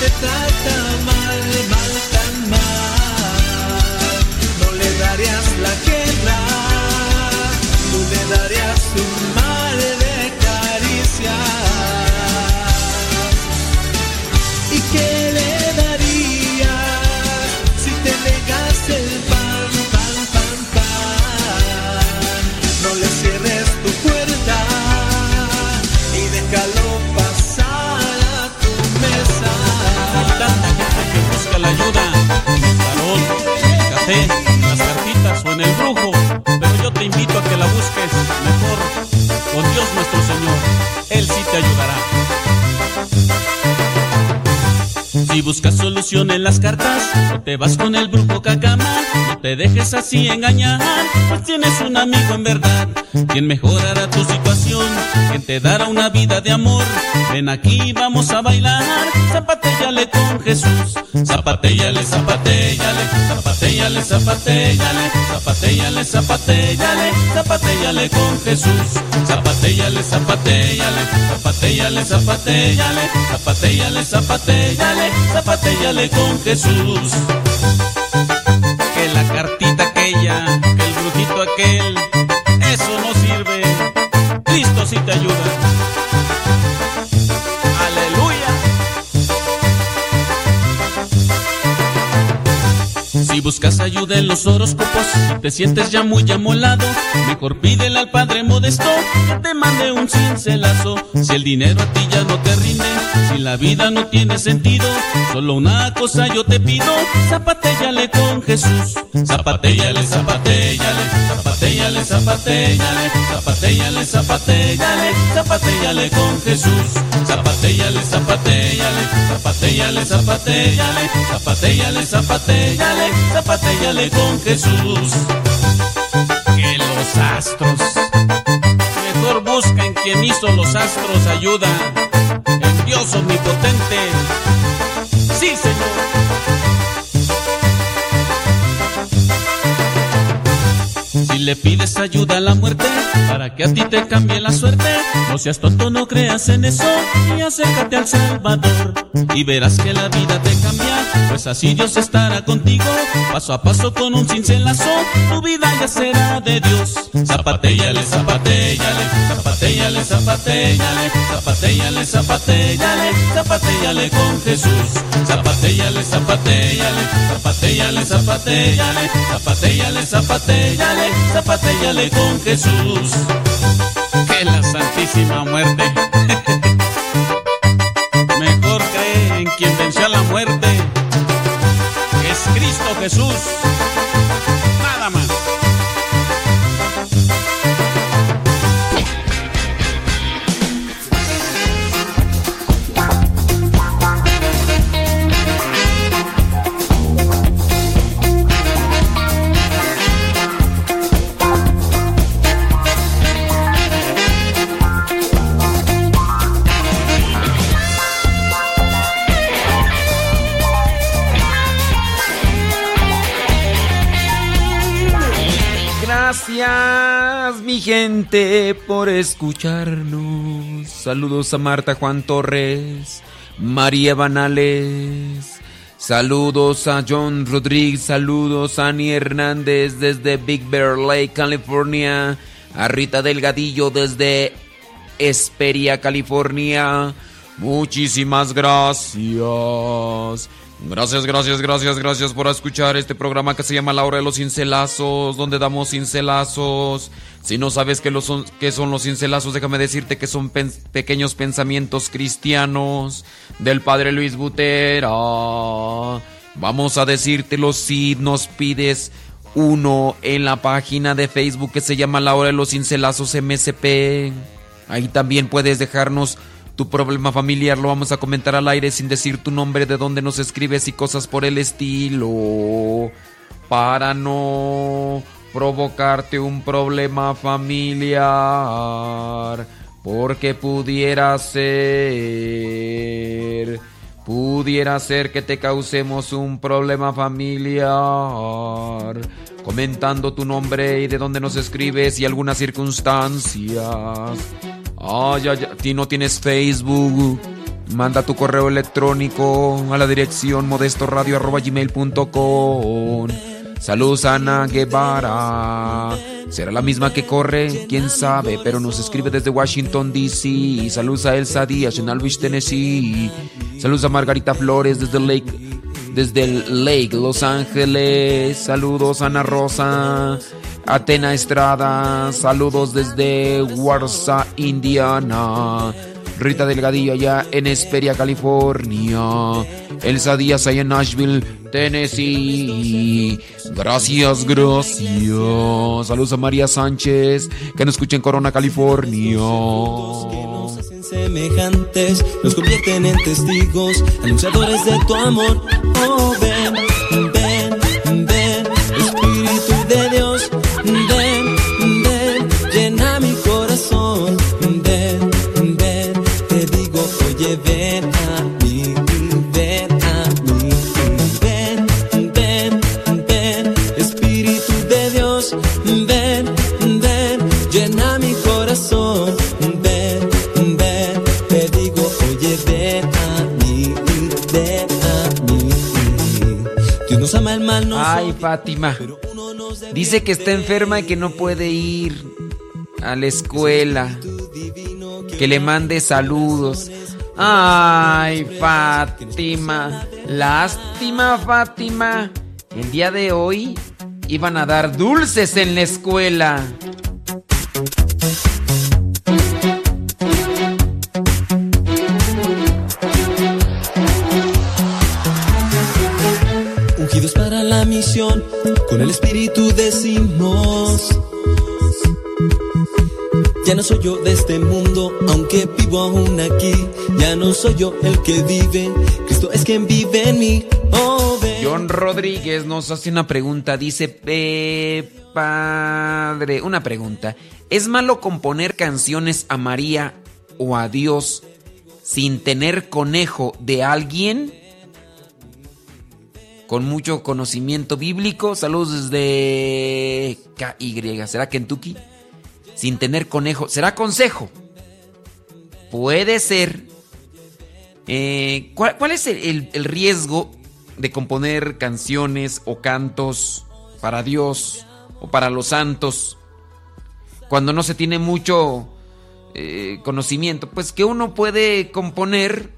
te trata mal, mal? Buscas solución en las cartas, no te vas con el brujo cacama, no te dejes así engañar, pues tienes un amigo en verdad, quien mejorará tu situación, quien te dará una vida de amor. Ven aquí, vamos a bailar, zapatéllale con Jesús, zapatéllale, zapatéllale, zapatéllale, zapatéllale, zapatéllale, zapatéllale, zapatéllale con Jesús, zapatéllale, zapatéllale, zapatéllale, zapatéllale, zapatéllale, zapatéllale con Jesús. Que la cartita aquella, que el brujito aquel, eso no sirve. Cristo sí te ayuda. Buscas ayuda en los horóscopos, te sientes ya muy amolado, mejor pídele al Padre Modesto que te mande un cincelazo. Si el dinero a ti ya no te rinde, si la vida no tiene sentido, solo una cosa yo te pido, zapatéllale con Jesús. Zapatéllale, zapatéllale, zapatéllale, zapatéllale, zapatéllale, zapatéllale, zapatéllale con Jesús. Zapatéllale, zapatéllale, zapatéllale, zapatéllale, zapatéllale, zapatéllale, zapatéllale con Jesús. Que los astros, mejor busca en quien hizo los astros ayuda, en Dios omnipotente. Sí, Señor. Si le pides ayuda a la muerte para que a ti te cambie la suerte, no seas tonto, no creas en eso y acércate al Salvador y verás que la vida te cambia, pues así Dios estará contigo, paso a paso con un cincelazo, tu vida ya será de Dios. Zapatéllale, zapatéllale, zapatéllale, zapatéllale, zapatéllale, zapatéllale, zapatéllale con Jesús. Zapatéllale, zapatéllale, zapatéllale, zapatéllale, zapatéllale, zapatéllale, zapatéllale con Jesús. Que la Santísima Muerte. Jesús. Por escucharnos. Saludos a Marta Juan Torres, María Banales, Saludos a John Rodríguez, saludos a Ani Hernández desde Big Bear Lake, California, a Rita Delgadillo desde Esperia, California. Muchísimas gracias. Gracias, gracias, gracias, gracias por escuchar este programa que se llama La Hora de los Cincelazos, donde damos cincelazos. Si no sabes qué, son, qué son los cincelazos, déjame decirte que son pequeños pensamientos cristianos del Padre Luis Butera. Vamos a decírtelo si nos pides uno en la página de Facebook que se llama La Hora de los Cincelazos MSP. Ahí también puedes dejarnos tu problema familiar lo vamos a comentar al aire sin decir tu nombre, de dónde nos escribes y cosas por el estilo. Para no provocarte un problema familiar. Porque pudiera ser. Pudiera ser que te causemos un problema familiar. Comentando tu nombre y de dónde nos escribes y algunas circunstancias. Ah, ya, ya, ti no tienes Facebook. Manda tu correo electrónico a la dirección modestoradio.gmail.com Saludos Ana Guevara. Será la misma que corre, quién sabe, pero nos escribe desde Washington DC. Saludos a Elsa Díaz en Alvis, Tennessee. Saludos a Margarita Flores desde Lake, desde Lake, Los Ángeles. Saludos Ana Rosa. Atena Estrada, saludos desde Warsaw, Indiana. Rita Delgadillo allá en Esperia, California. Elsa Díaz allá en Nashville, Tennessee. Gracias, gracias. Saludos a María Sánchez, que nos escucha en Corona, California. Semejantes nos convierten en testigos, anunciadores de tu amor. Ay, Fátima. Dice que está enferma y que no puede ir a la escuela. Que le mande saludos. Ay, Fátima. Lástima, Fátima. El día de hoy iban a dar dulces en la escuela. Misión, con el espíritu decimos. Ya no soy yo de este mundo, aunque vivo aún aquí. Ya no soy yo el que vive, Cristo es quien vive en mí. Oh, John Rodríguez nos hace una pregunta, dice, padre, una pregunta. ¿Es malo componer canciones a María o a Dios sin tener conejo de alguien? Con mucho conocimiento bíblico. Saludos desde KY. ¿Será Kentucky? Sin tener conejo. ¿Será consejo? Puede ser. Eh, ¿cuál, es el, riesgo de componer canciones o cantos para Dios o para los santos cuando no se tiene mucho eh, conocimiento? Pues que uno puede componer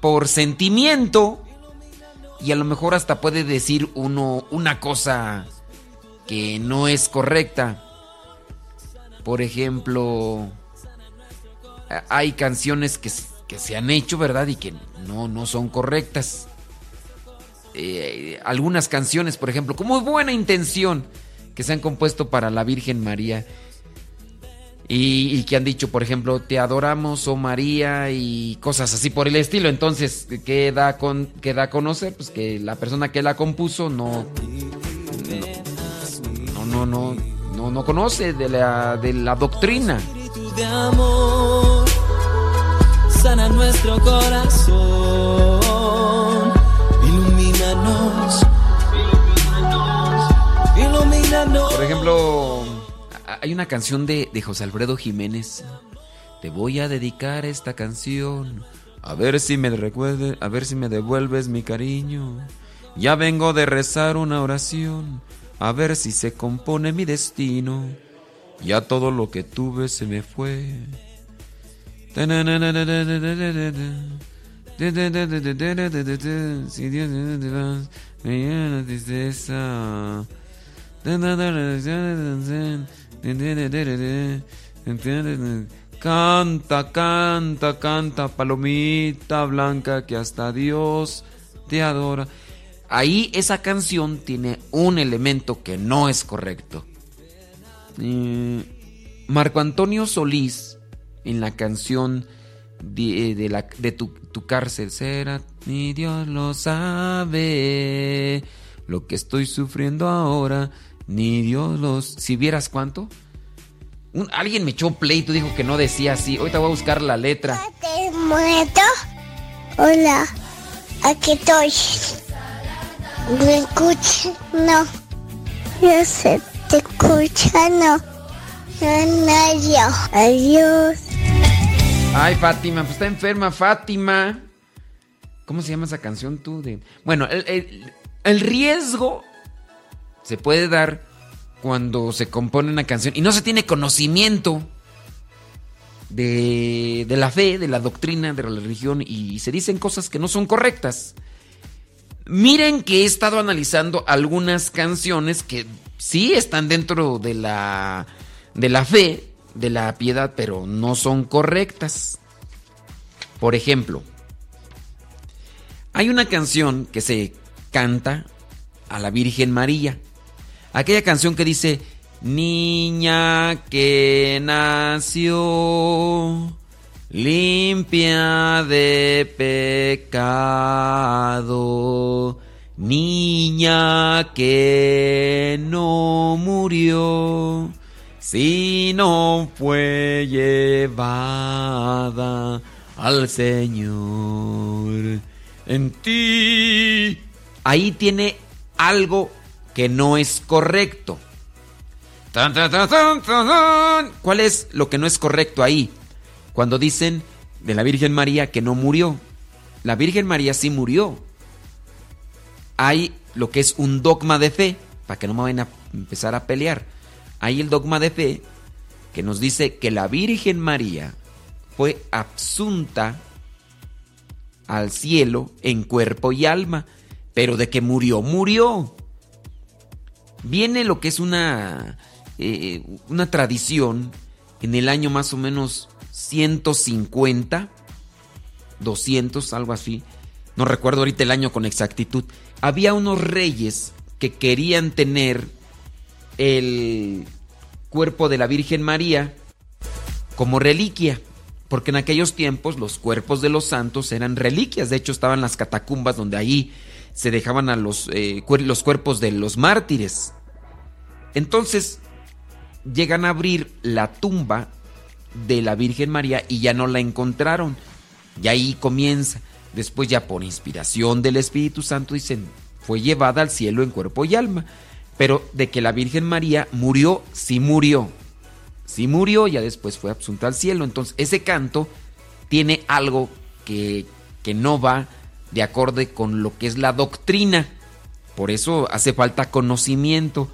por sentimiento y a lo mejor hasta puede decir uno una cosa que no es correcta. Por ejemplo, hay canciones que, se han hecho, ¿verdad? Y que no, no son correctas. Eh, algunas canciones, por ejemplo, como buena intención, que se han compuesto para la Virgen María y, que han dicho, por ejemplo, te adoramos, oh María, y cosas así por el estilo. Entonces, ¿qué da, con, qué da a conocer? Pues que la persona que la compuso no. No, no, no, no, no conoce de la, de la doctrina. De amor, sana nuestro corazón, ilumínanos, ilumínanos. Por ejemplo hay una canción de, José Alfredo Jiménez. Te voy a dedicar esta canción A ver si me recuerde, a ver si me devuelves mi cariño. Ya vengo de rezar una oración, a ver si se compone mi destino. Ya todo lo que tuve se me fue. Si Dios me llena tristeza. Canta, canta, canta, palomita blanca que hasta Dios te adora. Ahí esa canción tiene un elemento que no es correcto. Marco Antonio Solís, en la canción de, tu, tu, cárcel será, mi Dios lo sabe, lo que estoy sufriendo ahora, ni Dios los... Si vieras cuánto. alguien me echó pleito, dijo que no decía así. Ahorita voy a buscar la letra. ¿Te muerto? Hola, aquí estoy. ¿Me escuchas? No. Yo sé, te escucha, no. No, Adiós. Ay, Fátima, pues está enferma, Fátima. ¿Cómo se llama esa canción tú? De... Bueno, el, el riesgo se puede dar cuando se compone una canción y no se tiene conocimiento de, la fe, de la doctrina, de la religión y se dicen cosas que no son correctas. Miren que he estado analizando algunas canciones que sí están dentro de la, de la fe, de la piedad, pero no son correctas. Por ejemplo, hay una canción que se canta a la Virgen María. Aquella canción que dice, Niña que nació limpia de pecado, niña que no murió, sino fue llevada al Señor. En ti. Ahí tiene algo que no es correcto. ¿Cuál es lo que no es correcto ahí? Cuando dicen de la Virgen María que no murió. La Virgen María sí murió. Hay lo que es un dogma de fe, para que no me vayan a empezar a pelear. Hay el dogma de fe que nos dice que la Virgen María fue absunta al cielo en cuerpo y alma, pero de que murió, murió viene lo que es una, eh, una tradición en el año más o menos 150, 200, algo así. No recuerdo ahorita el año con exactitud. Había unos reyes que querían tener el cuerpo de la Virgen María como reliquia, porque en aquellos tiempos los cuerpos de los santos eran reliquias, de hecho estaban las catacumbas donde ahí se dejaban a los, eh, los cuerpos de los mártires. Entonces llegan a abrir la tumba de la Virgen María y ya no la encontraron. Y ahí comienza. Después ya por inspiración del Espíritu Santo dicen, fue llevada al cielo en cuerpo y alma. Pero de que la Virgen María murió, sí murió. Sí murió, ya después fue absunta al cielo. Entonces ese canto tiene algo que, que no va de acorde con lo que es la doctrina. Por eso hace falta conocimiento.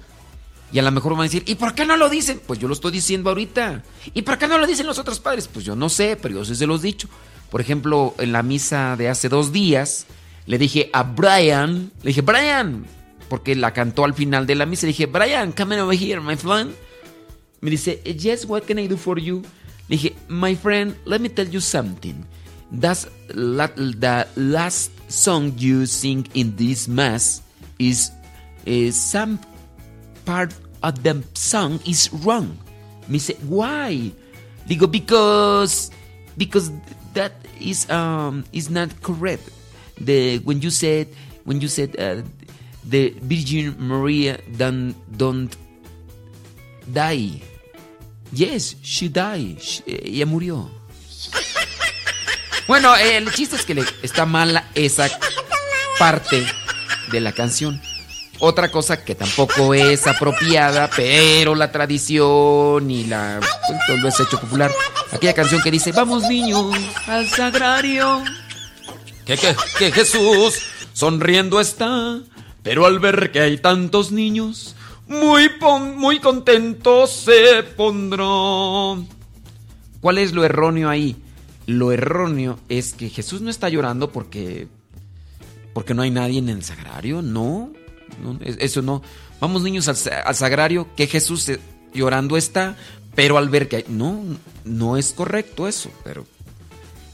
Y a lo mejor van a decir, ¿y por qué no lo dicen? Pues yo lo estoy diciendo ahorita. ¿Y por qué no lo dicen los otros padres? Pues yo no sé, pero yo sí se los he dicho. Por ejemplo, en la misa de hace dos días, le dije a Brian, le dije, Brian, porque la cantó al final de la misa, le dije, Brian, come over here, my friend. Me dice, yes, what can I do for you? Le dije, my friend, let me tell you something. That's the last song you sing in this mass is, is some part of the song is wrong. Me say, why? Digo, because because that is um is not correct. The when you said when you said uh, the Virgin Maria don't don't die. Yes, she died. She, ella murió. Bueno, el chiste es que le está mala esa parte de la canción. Otra cosa que tampoco es apropiada, pero la tradición y la pues, lo es hecho popular. Aquella canción que dice, vamos niños al sagrario. que, que Jesús sonriendo está, pero al ver que hay tantos niños, muy, muy contentos se pondrán. ¿Cuál es lo erróneo ahí? Lo erróneo es que Jesús no está llorando porque porque no hay nadie en el sagrario, no, eso no. Vamos niños al, sagrario, que Jesús eh, llorando está, pero al ver que hay, no, no es correcto eso, pero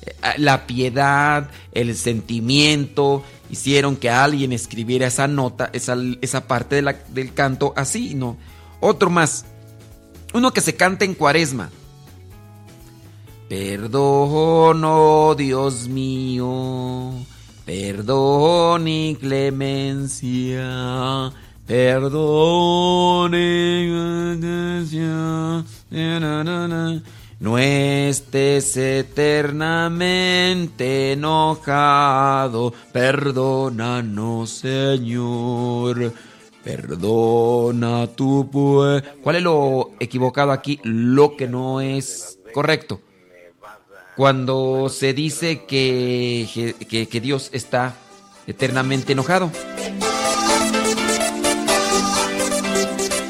eh, la piedad, el sentimiento hicieron que alguien escribiera esa nota, esa, esa parte del canto así, no. Otro más, uno que se canta en cuaresma. Perdono, Dios mío, perdón y clemencia, perdón y. No estés eternamente enojado, perdónanos, Señor. Perdona tu pueblo. ¿Cuál es lo equivocado aquí? Lo que no es correcto cuando se dice que, que, Dios está eternamente enojado.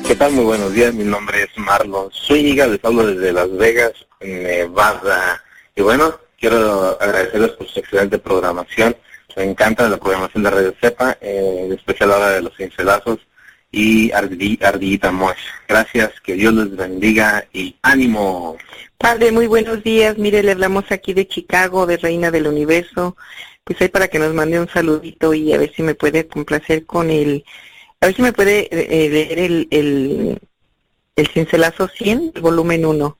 ¿Qué tal? Muy buenos días, mi nombre es Marlon Zúñiga, les hablo desde Las Vegas, Nevada. Y bueno, quiero agradecerles por su excelente programación. Me encanta la programación de Radio Cepa, eh, en especial ahora de los cincelazos y Ardillita Mosh. Gracias, que Dios les bendiga y ánimo. Padre, muy buenos días. Mire, le hablamos aquí de Chicago, de Reina del Universo. Pues ahí para que nos mande un saludito y a ver si me puede complacer con el... A ver si me puede eh, leer el, el, el cincelazo 100, el volumen 1.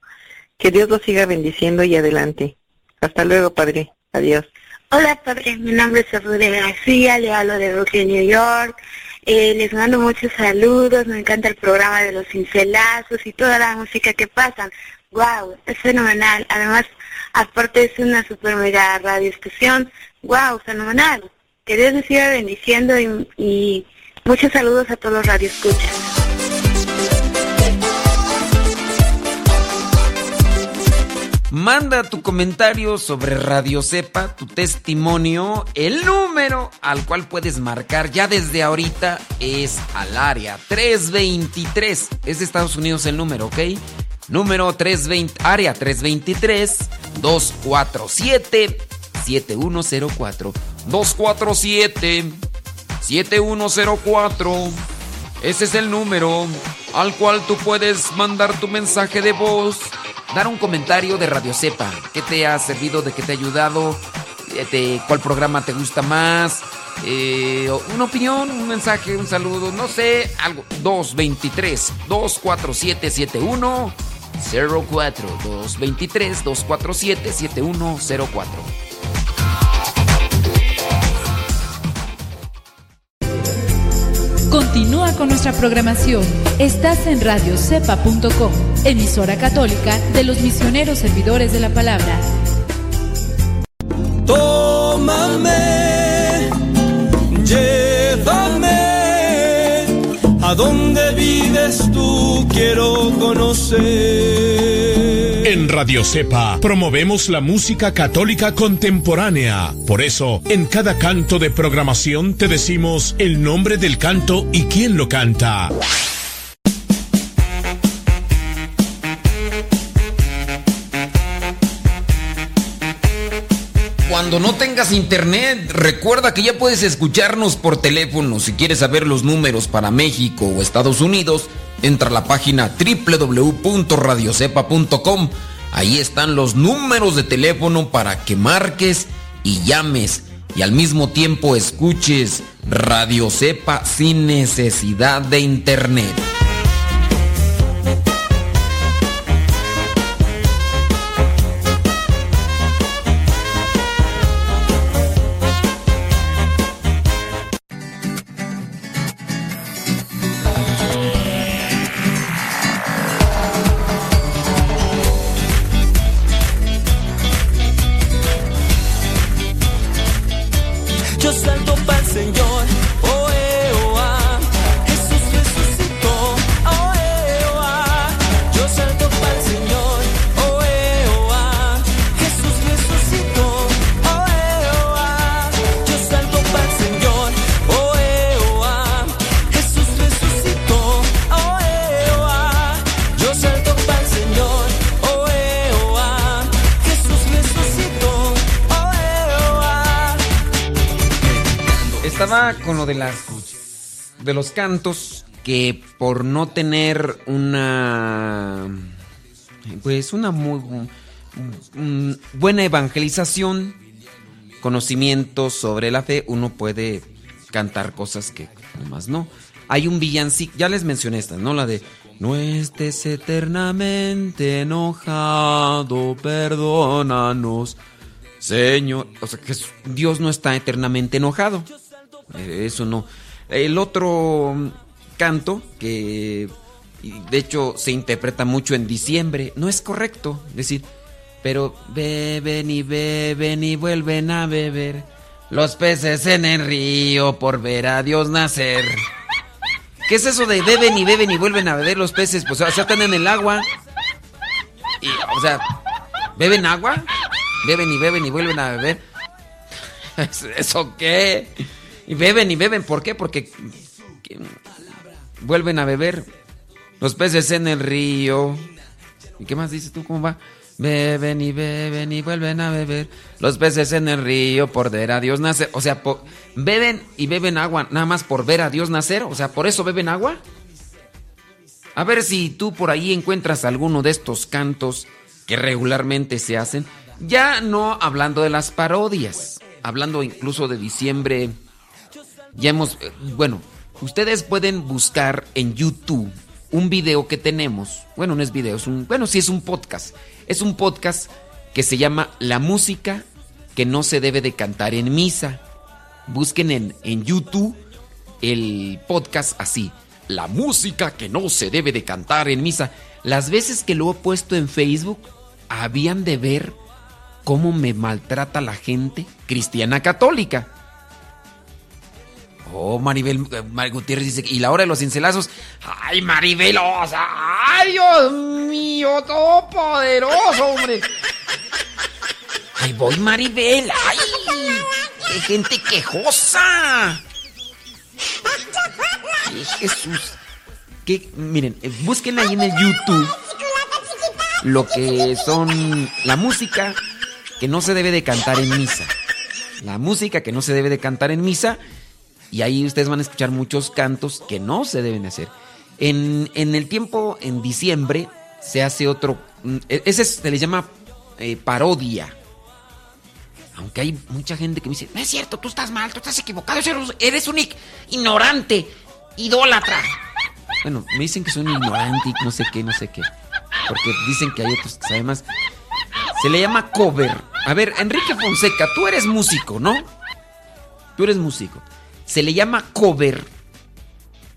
Que Dios lo siga bendiciendo y adelante. Hasta luego, Padre. Adiós. Hola, Padre. Mi nombre es Rudy García. Le hablo de Brooklyn, New York. Eh, les mando muchos saludos. Me encanta el programa de los cincelazos y toda la música que pasan wow, es fenomenal. Además, aparte es una super mega radio estación, wow, fenomenal. Que Dios les siga bendiciendo y, muchos saludos a todos los radioescuchas. Manda tu comentario sobre Radio Cepa, tu testimonio. El número al cual puedes marcar ya desde ahorita es al área 323. Es de Estados Unidos el número, ¿ok? Número 320, área 323 247 7104 247 7104 Ese es el número al cual tú puedes mandar tu mensaje de voz, dar un comentario de Radio Cepa, qué te ha servido, de qué te ha ayudado, de cuál programa te gusta más, eh, una opinión, un mensaje, un saludo, no sé, algo. 223 247 71 04 223 247 7104. Continúa con nuestra programación. Estás en radiocepa.com, emisora católica de los misioneros servidores de la palabra. Tómame, llévame a donde vives tú, quiero conocer. En Radio Cepa promovemos la música católica contemporánea. Por eso, en cada canto de programación te decimos el nombre del canto y quién lo canta. Cuando no tengas internet, recuerda que ya puedes escucharnos por teléfono. Si quieres saber los números para México o Estados Unidos, entra a la página www.radiocepa.com. Ahí están los números de teléfono para que marques y llames y al mismo tiempo escuches Radio Cepa sin necesidad de internet. De las de los cantos que por no tener una pues una muy buena evangelización, conocimientos sobre la fe, uno puede cantar cosas que más no. Hay un villancico, ya les mencioné esta, ¿no? La de no estés eternamente enojado, perdónanos, Señor. O sea, que Dios no está eternamente enojado. Eh, eso no. El otro canto, que de hecho se interpreta mucho en diciembre, no es correcto decir, pero beben y beben y vuelven a beber los peces en el río por ver a Dios nacer. ¿Qué es eso de beben y beben y vuelven a beber los peces? Pues o sea, están en el agua. Y, o sea, ¿beben agua? Beben y beben y vuelven a beber. ¿Eso qué? Y beben y beben, ¿por qué? Porque vuelven a beber los peces en el río. ¿Y qué más dices tú? ¿Cómo va? Beben y beben y vuelven a beber los peces en el río por ver a Dios nacer. O sea, beben y beben agua nada más por ver a Dios nacer. O sea, por eso beben agua. A ver si tú por ahí encuentras alguno de estos cantos que regularmente se hacen. Ya no hablando de las parodias, hablando incluso de diciembre. Ya hemos, eh, bueno, ustedes pueden buscar en YouTube un video que tenemos. Bueno, no es video, es un, bueno, sí es un podcast es un podcast que se llama La música que no se debe de cantar en misa. Busquen en, en YouTube el podcast así. La música que no se debe de cantar en misa. Las veces que lo he puesto en Facebook, habían de ver cómo me maltrata la gente cristiana católica. Oh, Maribel, eh, Gutiérrez dice, y la hora de los cincelazos. Ay, Maribel, ay, Dios mío, poderoso, hombre. Ay, voy, Maribel, ay, qué gente quejosa. Ay, Jesús. Que, miren, eh, busquen ahí en el YouTube lo que son la música que no se debe de cantar en misa. La música que no se debe de cantar en misa y ahí ustedes van a escuchar muchos cantos que no se deben hacer. En, el tiempo, en diciembre, se hace otro... Mm, e, ese se le llama eh, parodia. Aunque hay mucha gente que me dice, no es cierto, tú estás mal, tú estás equivocado, eres un ignorante, idólatra. Bueno, me dicen que soy un ignorante y no sé qué, no sé qué. Porque dicen que hay otros que saben más. Se le llama cover. A ver, Enrique Fonseca, tú eres músico, ¿no? Tú eres músico. Se le llama cover.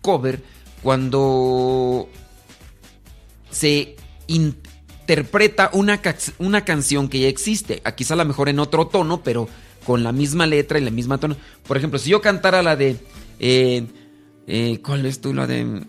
Cover cuando se interpreta una, una canción que ya existe. Quizá a lo mejor en otro tono, pero con la misma letra y la misma tono. Por ejemplo, si yo cantara la de. Eh, eh, ¿Cuál es tú? La de.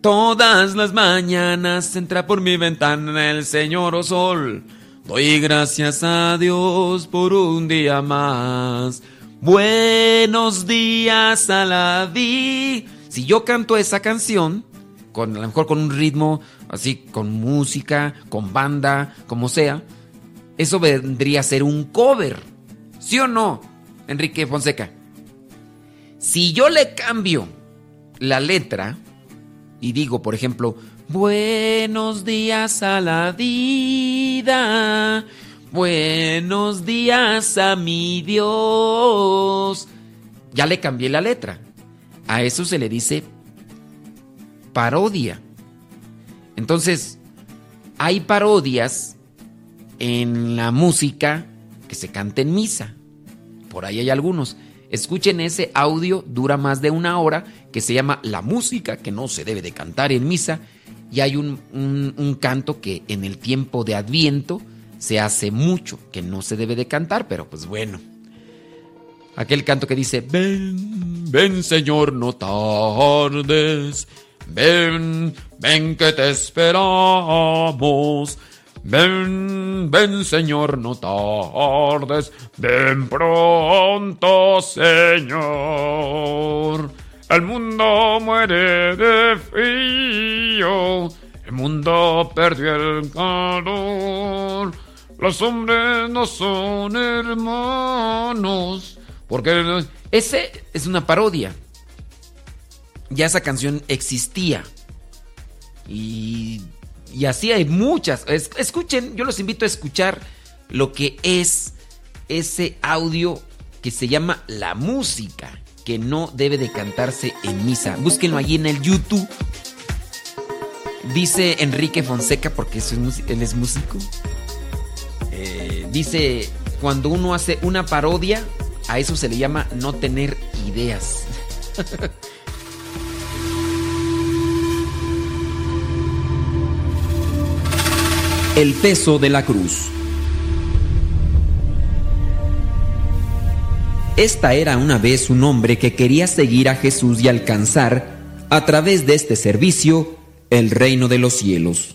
Todas las mañanas entra por mi ventana el Señor o Sol. Doy gracias a Dios por un día más. Buenos días a la di. Si yo canto esa canción, con, a lo mejor con un ritmo, así, con música, con banda, como sea, eso vendría a ser un cover. ¿Sí o no, Enrique Fonseca? Si yo le cambio la letra y digo, por ejemplo, buenos días a la vida Buenos días a mi Dios. Ya le cambié la letra. A eso se le dice parodia. Entonces, hay parodias en la música que se canta en misa. Por ahí hay algunos. Escuchen ese audio, dura más de una hora, que se llama La música que no se debe de cantar en misa. Y hay un, un canto que en el tiempo de Adviento se hace mucho, que no se debe de cantar, pero pues bueno. Aquel canto que dice, ven, ven Señor, no tardes, ven, ven que te esperamos. Ven, ven Señor, no tardes, ven pronto Señor. El mundo muere de frío, el mundo perdió el calor. Los hombres no son hermanos, Porque ese es una parodia. Ya esa canción existía. Y, así hay muchas. escuchen, yo los invito a escuchar lo que es ese audio que se llama La Música, que no debe de cantarse en misa. Búsquenlo allí en el YouTube. Dice Enrique Fonseca, porque él es músico. Eh, dice, cuando uno hace una parodia, a eso se le llama no tener ideas. El peso de la cruz. Esta era una vez un hombre que quería seguir a Jesús y alcanzar, a través de este servicio, el reino de los cielos.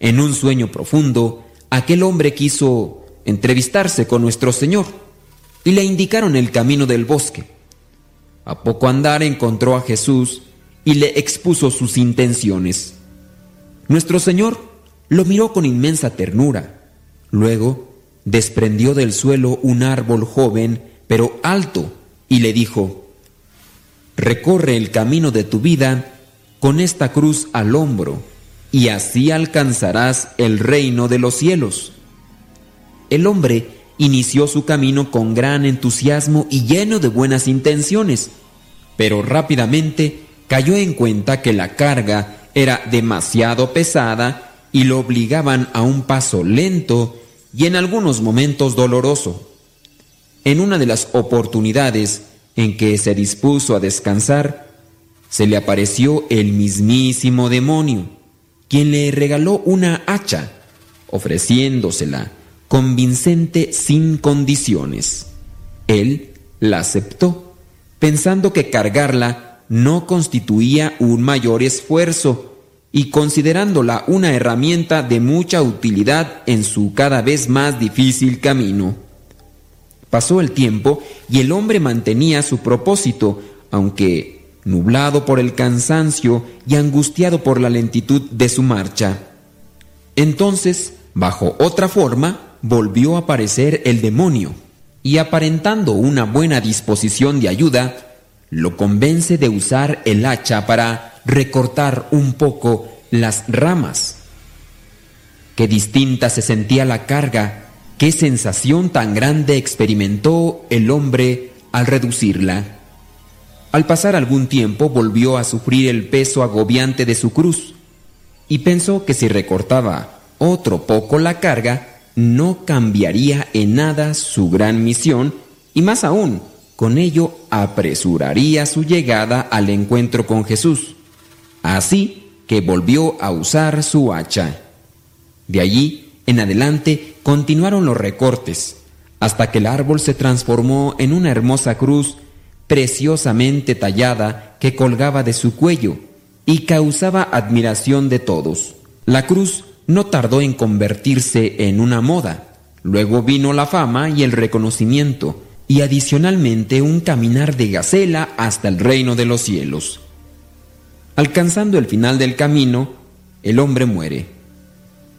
En un sueño profundo, aquel hombre quiso entrevistarse con nuestro Señor y le indicaron el camino del bosque. A poco andar encontró a Jesús y le expuso sus intenciones. Nuestro Señor lo miró con inmensa ternura. Luego desprendió del suelo un árbol joven pero alto, y le dijo, Recorre el camino de tu vida con esta cruz al hombro, y así alcanzarás el reino de los cielos. El hombre inició su camino con gran entusiasmo y lleno de buenas intenciones, pero rápidamente cayó en cuenta que la carga era demasiado pesada y lo obligaban a un paso lento y en algunos momentos doloroso. En una de las oportunidades en que se dispuso a descansar, se le apareció el mismísimo demonio, quien le regaló una hacha, ofreciéndosela convincente sin condiciones. Él la aceptó, pensando que cargarla no constituía un mayor esfuerzo y considerándola una herramienta de mucha utilidad en su cada vez más difícil camino. Pasó el tiempo y el hombre mantenía su propósito, aunque nublado por el cansancio y angustiado por la lentitud de su marcha. Entonces, bajo otra forma, volvió a aparecer el demonio, y aparentando una buena disposición de ayuda, lo convence de usar el hacha para recortar un poco las ramas. Qué distinta se sentía la carga Qué sensación tan grande experimentó el hombre al reducirla. Al pasar algún tiempo volvió a sufrir el peso agobiante de su cruz y pensó que si recortaba otro poco la carga, no cambiaría en nada su gran misión y más aún, con ello apresuraría su llegada al encuentro con Jesús. Así que volvió a usar su hacha. De allí en adelante continuaron los recortes, hasta que el árbol se transformó en una hermosa cruz preciosamente tallada que colgaba de su cuello y causaba admiración de todos. La cruz no tardó en convertirse en una moda. Luego vino la fama y el reconocimiento, y adicionalmente un caminar de gacela hasta el reino de los cielos. Alcanzando el final del camino, el hombre muere.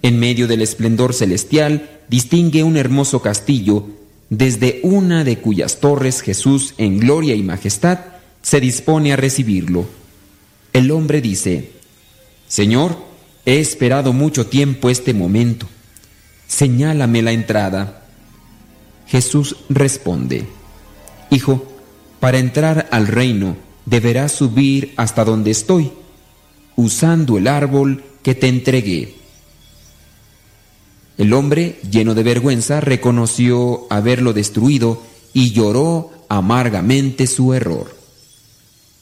En medio del esplendor celestial distingue un hermoso castillo, desde una de cuyas torres Jesús, en gloria y majestad, se dispone a recibirlo. El hombre dice, Señor, he esperado mucho tiempo este momento. Señálame la entrada. Jesús responde, Hijo, para entrar al reino deberás subir hasta donde estoy, usando el árbol que te entregué. El hombre, lleno de vergüenza, reconoció haberlo destruido y lloró amargamente su error.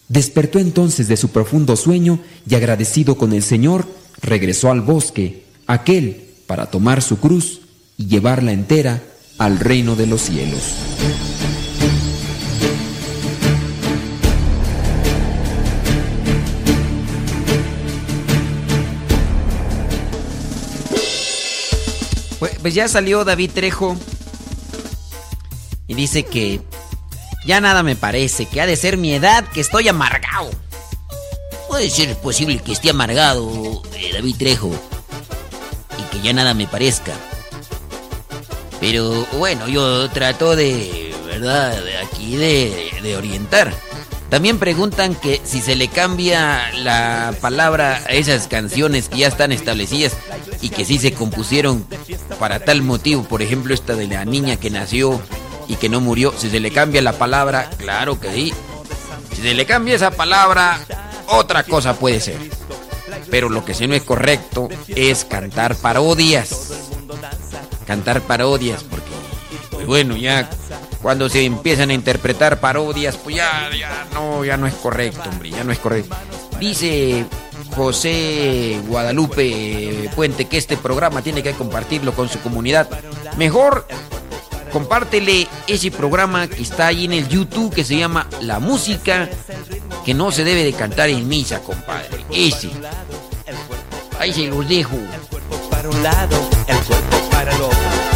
Despertó entonces de su profundo sueño y agradecido con el Señor, regresó al bosque, aquel, para tomar su cruz y llevarla entera al reino de los cielos. Pues, ya salió David Trejo y dice que ya nada me parece, que ha de ser mi edad, que estoy amargado. Puede ser posible que esté amargado eh, David Trejo y que ya nada me parezca. Pero bueno, yo trato de, ¿verdad? Aquí de, de orientar. También preguntan que si se le cambia la palabra a esas canciones que ya están establecidas y que sí se compusieron para tal motivo, por ejemplo esta de la niña que nació y que no murió, si se le cambia la palabra, claro que sí. Si se le cambia esa palabra, otra cosa puede ser. Pero lo que sí no es correcto es cantar parodias. Cantar parodias, porque, pues bueno, ya cuando se empiezan a interpretar parodias, pues ya, no, ya no es correcto, hombre, ya no es correcto. Dice José Guadalupe Puente que este programa tiene que compartirlo con su comunidad. Mejor compártele ese programa que está ahí en el YouTube que se llama La música que no se debe de cantar en misa, compadre. Ese. Ahí se los dejo. Para un lado, el cuerpo para el.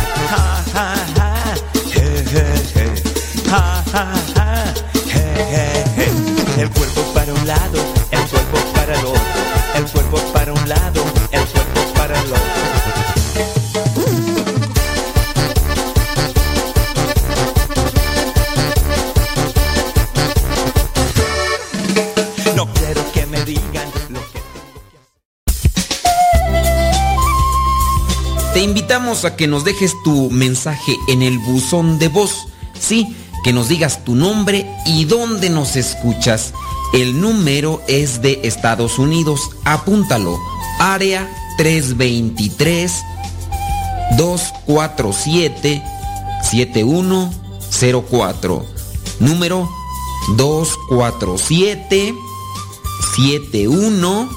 El cuerpo para un lado, el cuerpo para el otro. El cuerpo para un lado, el cuerpo para el otro. Te invitamos a que nos dejes tu mensaje en el buzón de voz. Sí, que nos digas tu nombre y dónde nos escuchas. El número es de Estados Unidos. Apúntalo. Área 323 247 7104. Número 247 7104.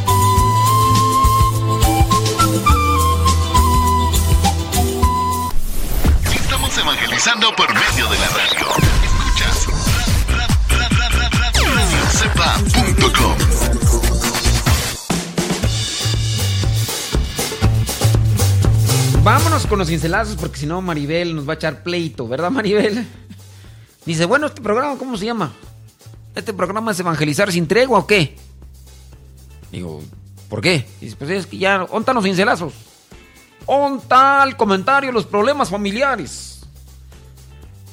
Evangelizando por medio de la radio. Escuchas radiocepa.com. Vámonos con los cincelazos porque si no Maribel nos va a echar pleito, ¿verdad Maribel? Dice, bueno, este programa, ¿cómo se llama? ¿Este programa es evangelizar sin tregua o qué? Digo, ¿por qué? Dice, pues es que ya, ontan los cincelazos. Onta el comentario, los problemas familiares.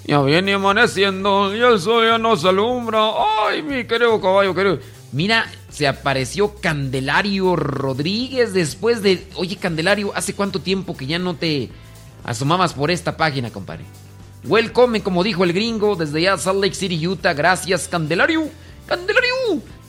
Ya viene amaneciendo y el sol ya nos alumbra. Ay, mi querido caballo, querido. Mira, se apareció Candelario Rodríguez después de... Oye, Candelario, ¿hace cuánto tiempo que ya no te asomabas por esta página, compadre? Welcome, como dijo el gringo, desde ya Salt Lake City, Utah. Gracias, Candelario. Candelario.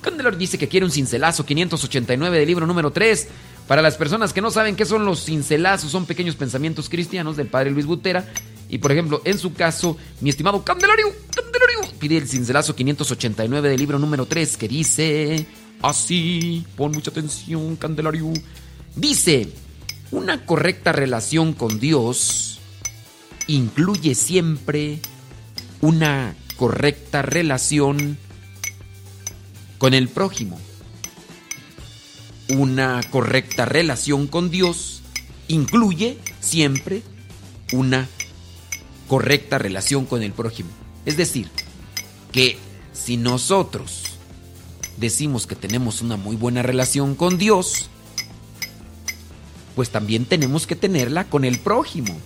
Candelario dice que quiere un cincelazo 589 del libro número 3. Para las personas que no saben qué son los cincelazos, son pequeños pensamientos cristianos del padre Luis Butera. Y por ejemplo, en su caso, mi estimado Candelario, Candelario, pide el cincelazo 589 del libro número 3 que dice así, pon mucha atención, Candelario. Dice, una correcta relación con Dios incluye siempre una correcta relación con el prójimo. Una correcta relación con Dios incluye siempre una correcta relación con el prójimo. Es decir, que si nosotros decimos que tenemos una muy buena relación con Dios, pues también tenemos que tenerla con el prójimo.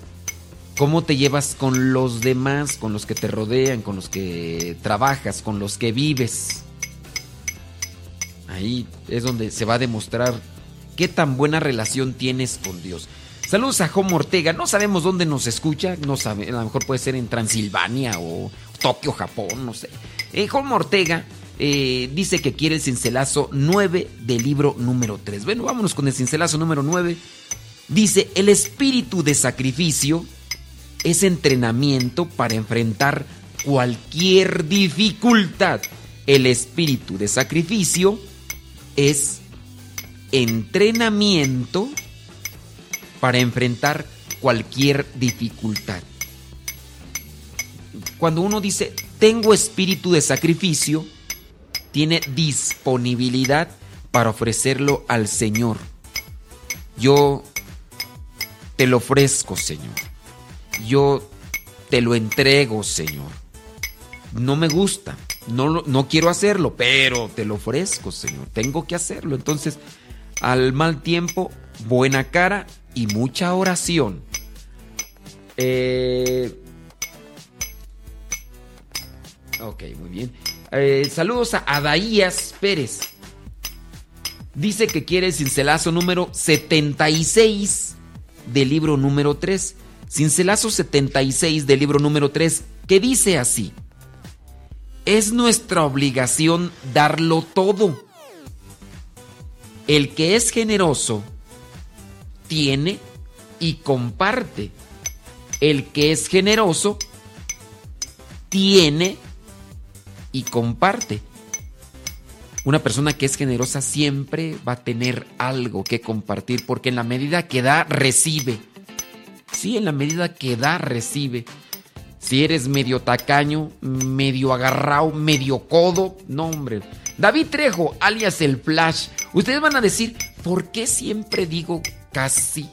¿Cómo te llevas con los demás, con los que te rodean, con los que trabajas, con los que vives? Ahí es donde se va a demostrar qué tan buena relación tienes con Dios. Saludos a Jomo Ortega. No sabemos dónde nos escucha. No sabe, a lo mejor puede ser en Transilvania o Tokio, Japón, no sé. Eh, Ortega eh, dice que quiere el cincelazo 9 del libro número 3. Bueno, vámonos con el cincelazo número 9. Dice, el espíritu de sacrificio es entrenamiento para enfrentar cualquier dificultad. El espíritu de sacrificio es entrenamiento para enfrentar cualquier dificultad. Cuando uno dice, tengo espíritu de sacrificio, tiene disponibilidad para ofrecerlo al Señor. Yo te lo ofrezco, Señor. Yo te lo entrego, Señor. No me gusta, no, no quiero hacerlo, pero te lo ofrezco, Señor. Tengo que hacerlo. Entonces, al mal tiempo, buena cara y mucha oración. Eh, ok, muy bien. Eh, saludos a Adaías Pérez. Dice que quiere el cincelazo número 76 del libro número 3. Cincelazo 76 del libro número 3, que dice así. Es nuestra obligación darlo todo. El que es generoso tiene y comparte. El que es generoso tiene y comparte. Una persona que es generosa siempre va a tener algo que compartir porque en la medida que da, recibe. Sí, en la medida que da, recibe. Si eres medio tacaño, medio agarrado, medio codo, no hombre. David Trejo, alias el Flash. Ustedes van a decir, ¿por qué siempre digo casi?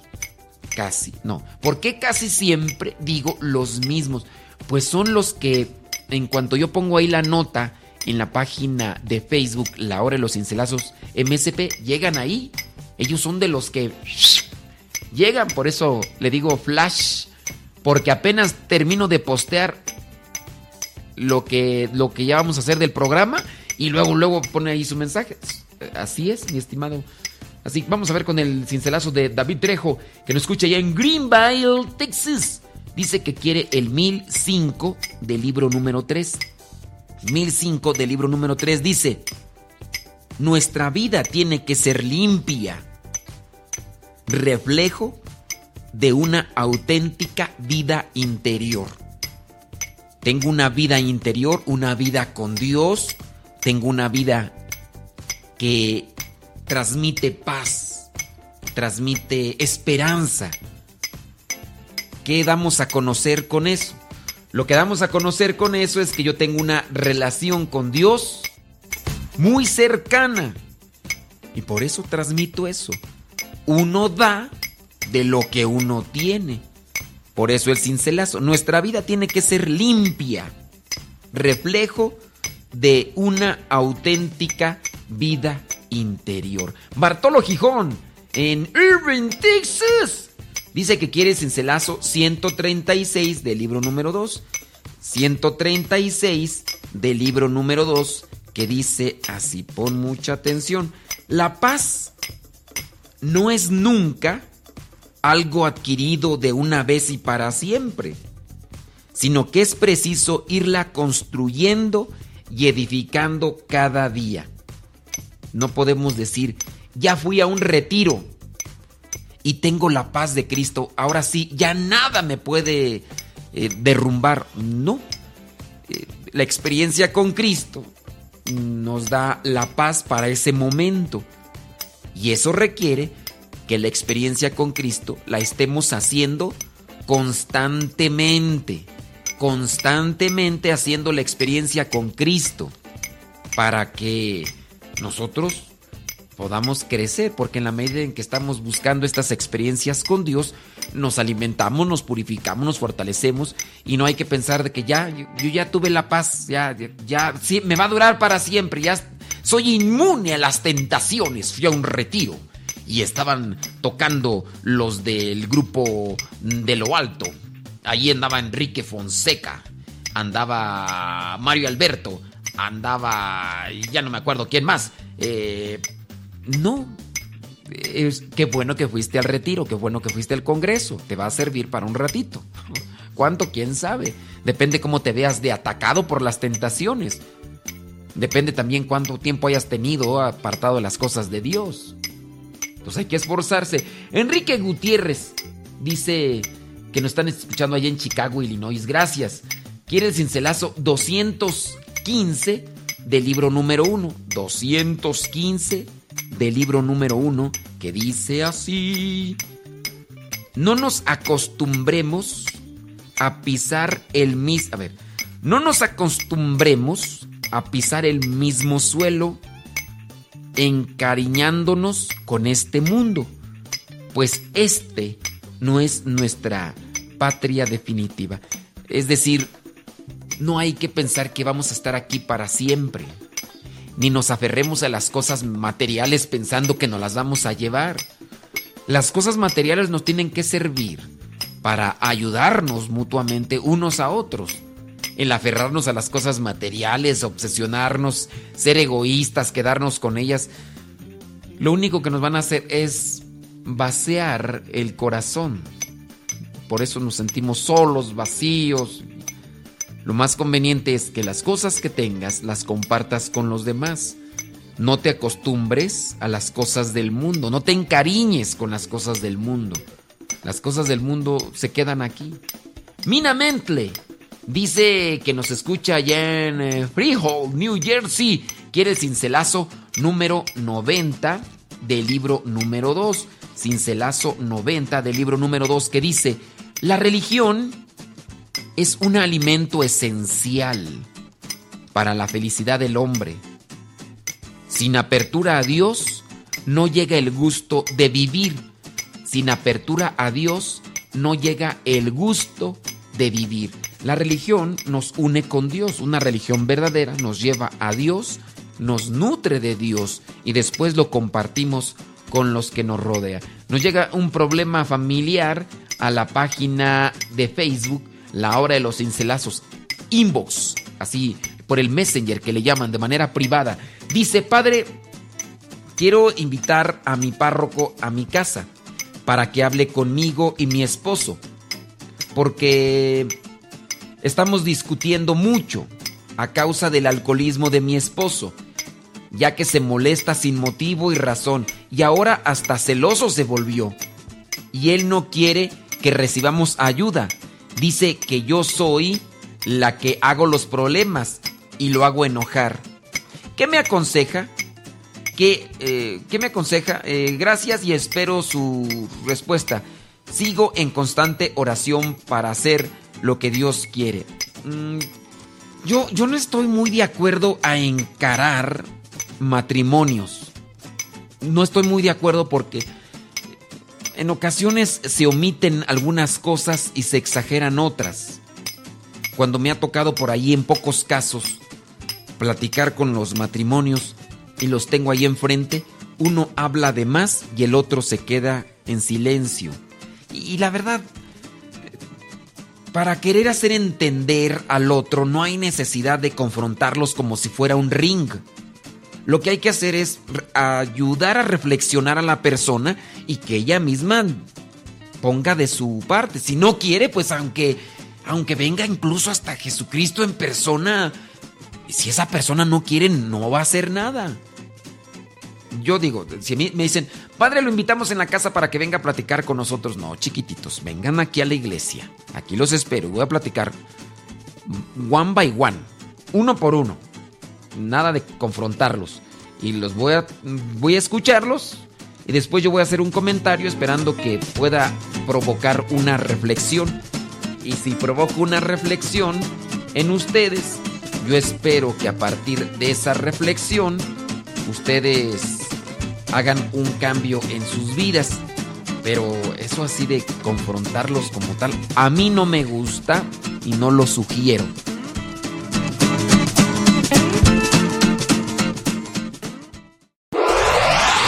Casi, no. ¿Por qué casi siempre digo los mismos? Pues son los que, en cuanto yo pongo ahí la nota en la página de Facebook, La Hora de los Cincelazos MSP, llegan ahí. Ellos son de los que llegan, por eso le digo flash, porque apenas termino de postear lo que, lo que ya vamos a hacer del programa y luego, luego pone ahí su mensaje. Así es, mi estimado. Así vamos a ver con el cincelazo de David Trejo, que nos escucha allá en Greenville, Texas. Dice que quiere el 1005 del libro número 3. 1005 del libro número 3 dice, nuestra vida tiene que ser limpia, reflejo de una auténtica vida interior. Tengo una vida interior, una vida con Dios, tengo una vida que transmite paz, transmite esperanza. ¿Qué damos a conocer con eso? Lo que damos a conocer con eso es que yo tengo una relación con Dios muy cercana. Y por eso transmito eso. Uno da de lo que uno tiene. Por eso el cincelazo. Nuestra vida tiene que ser limpia. Reflejo de una auténtica vida interior. Bartolo Gijón, en Irving, Texas. Dice que quiere cincelazo 136 del libro número 2. 136 del libro número 2 que dice así, pon mucha atención. La paz no es nunca algo adquirido de una vez y para siempre, sino que es preciso irla construyendo y edificando cada día. No podemos decir, ya fui a un retiro y tengo la paz de Cristo, ahora sí, ya nada me puede eh, derrumbar. No, eh, la experiencia con Cristo nos da la paz para ese momento. Y eso requiere que la experiencia con Cristo la estemos haciendo constantemente, constantemente haciendo la experiencia con Cristo para que nosotros podamos crecer, porque en la medida en que estamos buscando estas experiencias con Dios, nos alimentamos, nos purificamos, nos fortalecemos y no hay que pensar de que ya, yo, ya tuve la paz, ya, ya, me va a durar para siempre, ya soy inmune a las tentaciones, fui a un retiro y estaban tocando los del grupo de lo alto. Allí andaba Enrique Fonseca, andaba Mario Alberto, andaba, ya no me acuerdo quién más. Eh, no. Es, qué bueno que fuiste al retiro, qué bueno que fuiste al congreso. Te va a servir para un ratito. ¿Cuánto? ¿Quién sabe? Depende cómo te veas de atacado por las tentaciones. Depende también cuánto tiempo hayas tenido apartado de las cosas de Dios. Entonces hay que esforzarse. Enrique Gutiérrez dice que nos están escuchando allá en Chicago, Illinois. Gracias. Quiere el cincelazo 215 del libro número 1. 215 del libro número uno que dice así. No nos acostumbremos a pisar el mismo... A ver, no nos acostumbremos a pisar el mismo suelo encariñándonos con este mundo, pues este no es nuestra patria definitiva. Es decir, no hay que pensar que vamos a estar aquí para siempre, ni nos aferremos a las cosas materiales pensando que nos las vamos a llevar. Las cosas materiales nos tienen que servir para ayudarnos mutuamente unos a otros. El aferrarnos a las cosas materiales, obsesionarnos, ser egoístas, quedarnos con ellas, lo único que nos van a hacer es vaciar el corazón. Por eso nos sentimos solos, vacíos. Lo más conveniente es que las cosas que tengas las compartas con los demás. No te acostumbres a las cosas del mundo, no te encariñes con las cosas del mundo. Las cosas del mundo se quedan aquí. Mina Mentle dice que nos escucha allá en eh, Freehold, New Jersey. Quiere el cincelazo número 90 del libro número 2. Cincelazo 90 del libro número 2 que dice, la religión es un alimento esencial para la felicidad del hombre. Sin apertura a Dios no llega el gusto de vivir. Sin apertura a Dios no llega el gusto de vivir. La religión nos une con Dios. Una religión verdadera nos lleva a Dios, nos nutre de Dios y después lo compartimos con los que nos rodean. Nos llega un problema familiar a la página de Facebook, La Hora de los Cincelazos, inbox, así por el Messenger que le llaman de manera privada. Dice, padre, quiero invitar a mi párroco a mi casa para que hable conmigo y mi esposo, porque estamos discutiendo mucho a causa del alcoholismo de mi esposo ya que se molesta sin motivo y razón, y ahora hasta celoso se volvió. Y él no quiere que recibamos ayuda. Dice que yo soy la que hago los problemas y lo hago enojar. ¿Qué me aconseja? ¿Qué, eh, ¿qué me aconseja? Eh, gracias y espero su respuesta. Sigo en constante oración para hacer lo que Dios quiere. Mm, yo, yo no estoy muy de acuerdo a encarar matrimonios. No estoy muy de acuerdo porque en ocasiones se omiten algunas cosas y se exageran otras. Cuando me ha tocado por ahí en pocos casos platicar con los matrimonios y los tengo ahí enfrente, uno habla de más y el otro se queda en silencio. Y, la verdad, para querer hacer entender al otro no hay necesidad de confrontarlos como si fuera un ring. Lo que hay que hacer es ayudar a reflexionar a la persona y que ella misma ponga de su parte. Si no quiere, pues aunque, aunque venga incluso hasta Jesucristo en persona, si esa persona no quiere, no va a hacer nada. Yo digo, si me dicen, padre, lo invitamos en la casa para que venga a platicar con nosotros. No, chiquititos, vengan aquí a la iglesia. Aquí los espero. Voy a platicar one by one, uno por uno nada de confrontarlos. Y los voy a, voy a escucharlos y después yo voy a hacer un comentario esperando que pueda provocar una reflexión. Y si provoco una reflexión en ustedes, yo espero que a partir de esa reflexión ustedes hagan un cambio en sus vidas. Pero eso así de confrontarlos como tal, a mí no me gusta y no lo sugiero.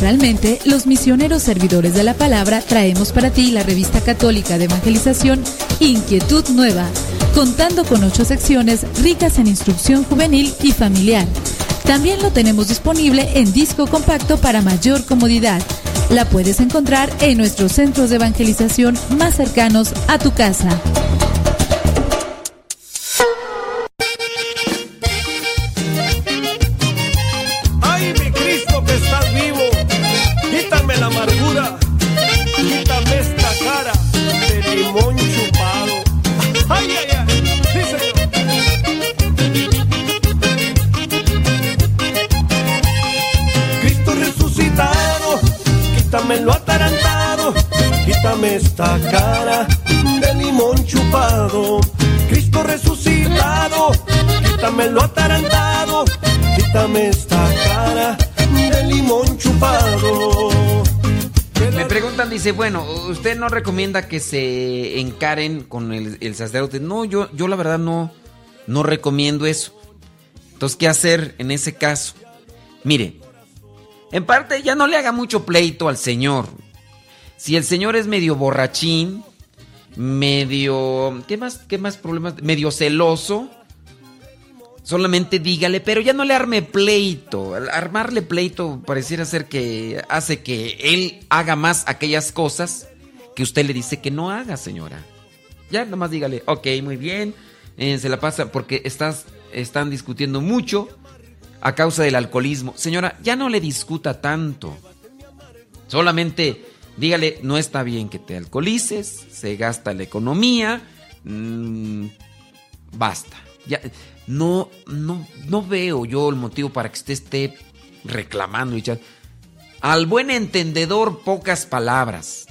Semestralmente, los misioneros servidores de la palabra traemos para ti la revista católica de evangelización Inquietud Nueva, contando con ocho secciones ricas en instrucción juvenil y familiar. También lo tenemos disponible en disco compacto para mayor comodidad. La puedes encontrar en nuestros centros de evangelización más cercanos a tu casa. Dice, bueno, ¿usted no recomienda que se encaren con el, el sacerdote? No, yo, yo la verdad no, no recomiendo eso. Entonces, ¿qué hacer en ese caso? Mire, en parte ya no le haga mucho pleito al Señor. Si el Señor es medio borrachín, medio... ¿Qué más, qué más problemas? Medio celoso. Solamente dígale, pero ya no le arme pleito. Armarle pleito pareciera ser que hace que él haga más aquellas cosas que usted le dice que no haga, señora. Ya nomás dígale, ok, muy bien. eh, se la pasa porque estás, están discutiendo mucho a causa del alcoholismo. Señora, ya no le discuta tanto. Solamente dígale, no está bien que te alcoholices, se gasta la economía, mm, basta. No, no, no veo yo el motivo para que usted esté reclamando y echando- Al buen entendedor, pocas palabras.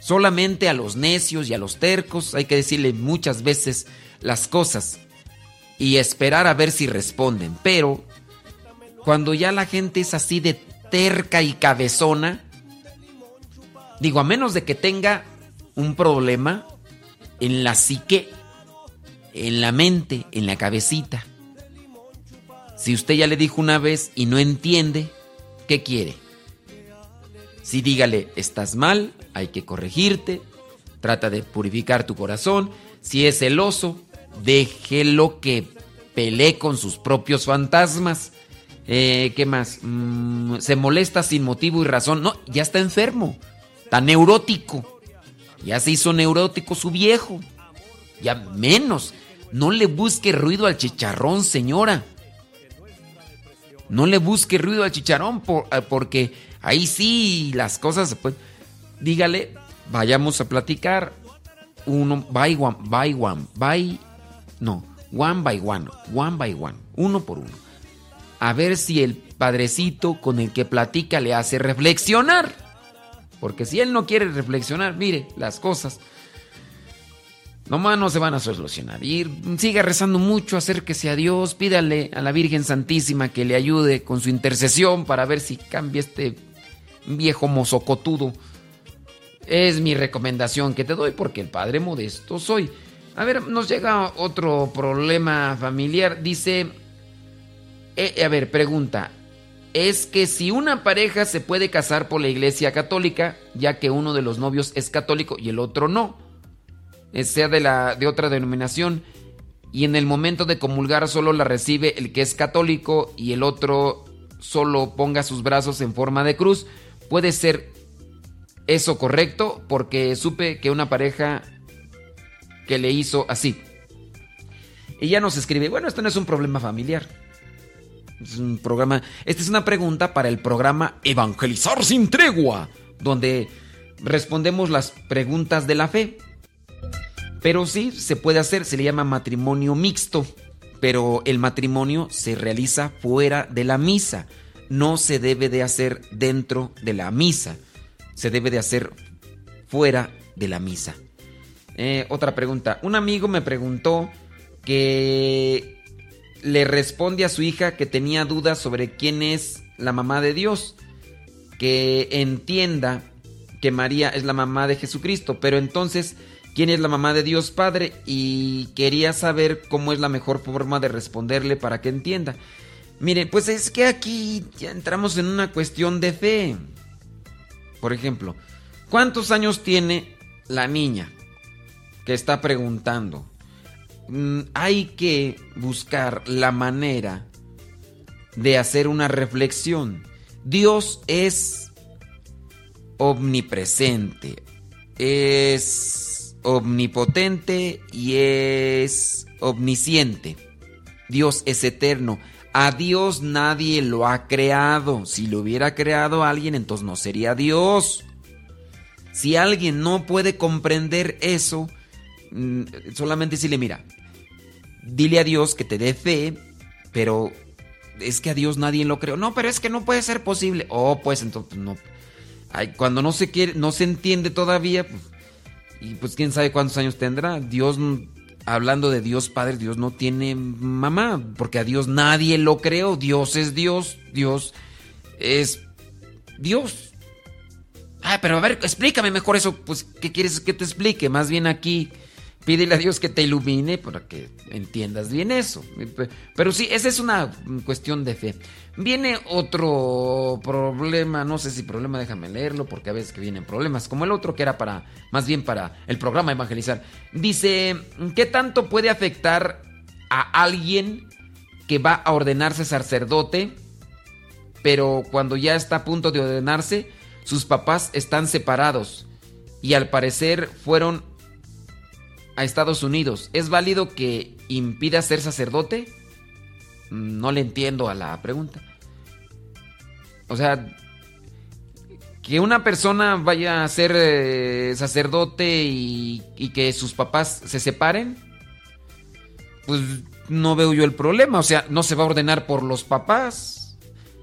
Solamente a los necios y a los tercos hay que decirle muchas veces las cosas y esperar a ver si responden. Pero cuando ya la gente es así de terca y cabezona, digo, a menos de que tenga un problema en la psique, en la mente, en la cabecita. Si usted ya le dijo una vez y no entiende, ¿qué quiere? Si dígale, estás mal, hay que corregirte, trata de purificar tu corazón. Si es celoso, déjelo que pelee con sus propios fantasmas. Eh, ¿Qué más? Mm, se molesta sin motivo y razón. No, ya está enfermo. Está neurótico. Ya se hizo neurótico su viejo. Ya menos. No le busque ruido al chicharrón, señora. No le busque ruido al chicharrón eh, porque ahí sí las cosas pueden... Dígale, vayamos a platicar. Uno, by one, by one, by... No, one by one, one by one, uno por uno. A ver si el padrecito con el que platica le hace reflexionar. Porque si él no quiere reflexionar, mire, las cosas nomás no se van a solucionar. Y siga rezando mucho, acérquese a Dios, pídale a la Virgen Santísima que le ayude con su intercesión para ver si cambia este viejo mozocotudo. Es mi recomendación que te doy porque el padre modesto soy. A ver, nos llega otro problema familiar. Dice, eh, a ver, pregunta. Es que si una pareja se puede casar por la iglesia católica, ya que uno de los novios es católico y el otro no, sea de, la, de otra denominación, y en el momento de comulgar solo la recibe el que es católico y el otro solo ponga sus brazos en forma de cruz, puede ser eso correcto porque supe que una pareja que le hizo así. Y ya nos escribe, bueno, esto no es un problema familiar. Es un programa, esta es una pregunta para el programa Evangelizar sin tregua, donde respondemos las preguntas de la fe. Pero sí se puede hacer, se le llama matrimonio mixto, pero el matrimonio se realiza fuera de la misa, no se debe de hacer dentro de la misa, se debe de hacer fuera de la misa. Eh, otra pregunta, un amigo me preguntó que le responde a su hija que tenía dudas sobre quién es la mamá de Dios, que entienda que María es la mamá de Jesucristo, pero entonces, ¿quién es la mamá de Dios Padre? Y quería saber cómo es la mejor forma de responderle para que entienda. Mire, pues es que aquí ya entramos en una cuestión de fe. Por ejemplo, ¿cuántos años tiene la niña que está preguntando? Mm, hay que buscar la manera de hacer una reflexión. Dios es omnipresente, es omnipotente y es omnisciente. Dios es eterno. A Dios nadie lo ha creado. Si lo hubiera creado alguien, entonces no sería Dios. Si alguien no puede comprender eso, mm, solamente decirle, mira, dile a Dios que te dé fe, pero es que a Dios nadie lo creó. No, pero es que no puede ser posible. Oh, pues entonces no. Ay, cuando no se quiere, no se entiende todavía, pues, y pues quién sabe cuántos años tendrá. Dios, hablando de Dios Padre, Dios no tiene mamá, porque a Dios nadie lo creó. Dios es Dios, Dios es Dios. Ah, pero a ver, explícame mejor eso. Pues, ¿qué quieres que te explique? Más bien aquí Pídele a Dios que te ilumine para que entiendas bien eso. Pero sí, esa es una cuestión de fe. Viene otro problema, no sé si problema, déjame leerlo, porque a veces que vienen problemas, como el otro que era para, más bien para el programa Evangelizar. Dice, ¿qué tanto puede afectar a alguien que va a ordenarse sacerdote, pero cuando ya está a punto de ordenarse, sus papás están separados y al parecer fueron a Estados Unidos, ¿es válido que impida ser sacerdote? No le entiendo a la pregunta. O sea, que una persona vaya a ser eh, sacerdote y, y, que sus papás se separen, pues no veo yo el problema. O sea, no se va a ordenar por los papás.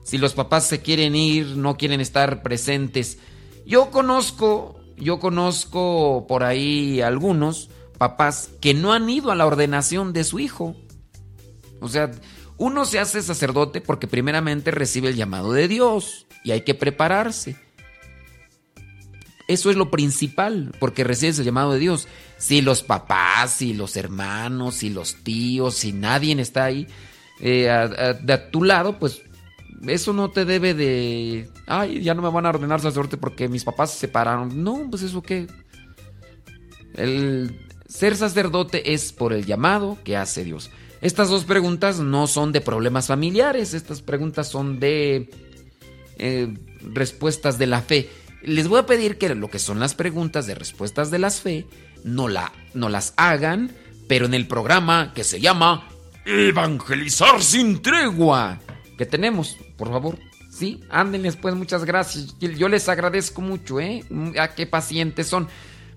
Si los papás se quieren ir, no quieren estar presentes. Yo conozco, yo conozco por ahí algunos papás que no han ido a la ordenación de su hijo. O sea, uno se hace sacerdote porque primeramente recibe el llamado de Dios y hay que prepararse. Eso es lo principal, porque recibes el llamado de Dios. Si los papás, si los hermanos, si los tíos, si nadie está ahí eh, de a tu lado, pues eso no te debe de... Ay, ya no me van a ordenar sacerdote porque mis papás se separaron. No, pues eso qué. El, ser sacerdote es por el llamado que hace Dios. Estas dos preguntas no son de problemas familiares, estas preguntas son de eh, respuestas de la fe. Les voy a pedir que lo que son las preguntas de respuestas de la fe no, la, no las hagan, pero en el programa que se llama Evangelizar sin tregua, que tenemos, por favor. Sí, ándenles pues, muchas gracias. Yo les agradezco mucho, ¿eh? A ah, qué pacientes son.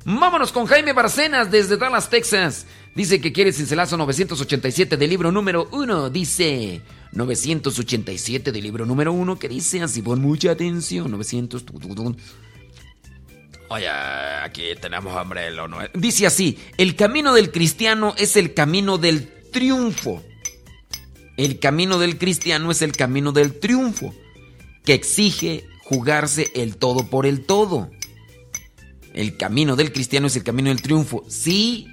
Vámonos con Jaime Barcenas desde Dallas, Texas. Dice que quiere cincelazo 987 del libro número 1. Dice 987 del libro número 1 que dice así, pon mucha atención. 900. Oye, aquí tenemos hambre. Lo no... Dice así, el camino del cristiano es el camino del triunfo. El camino del cristiano es el camino del triunfo, que exige jugarse el todo por el todo. El camino del cristiano es el camino del triunfo. Sí,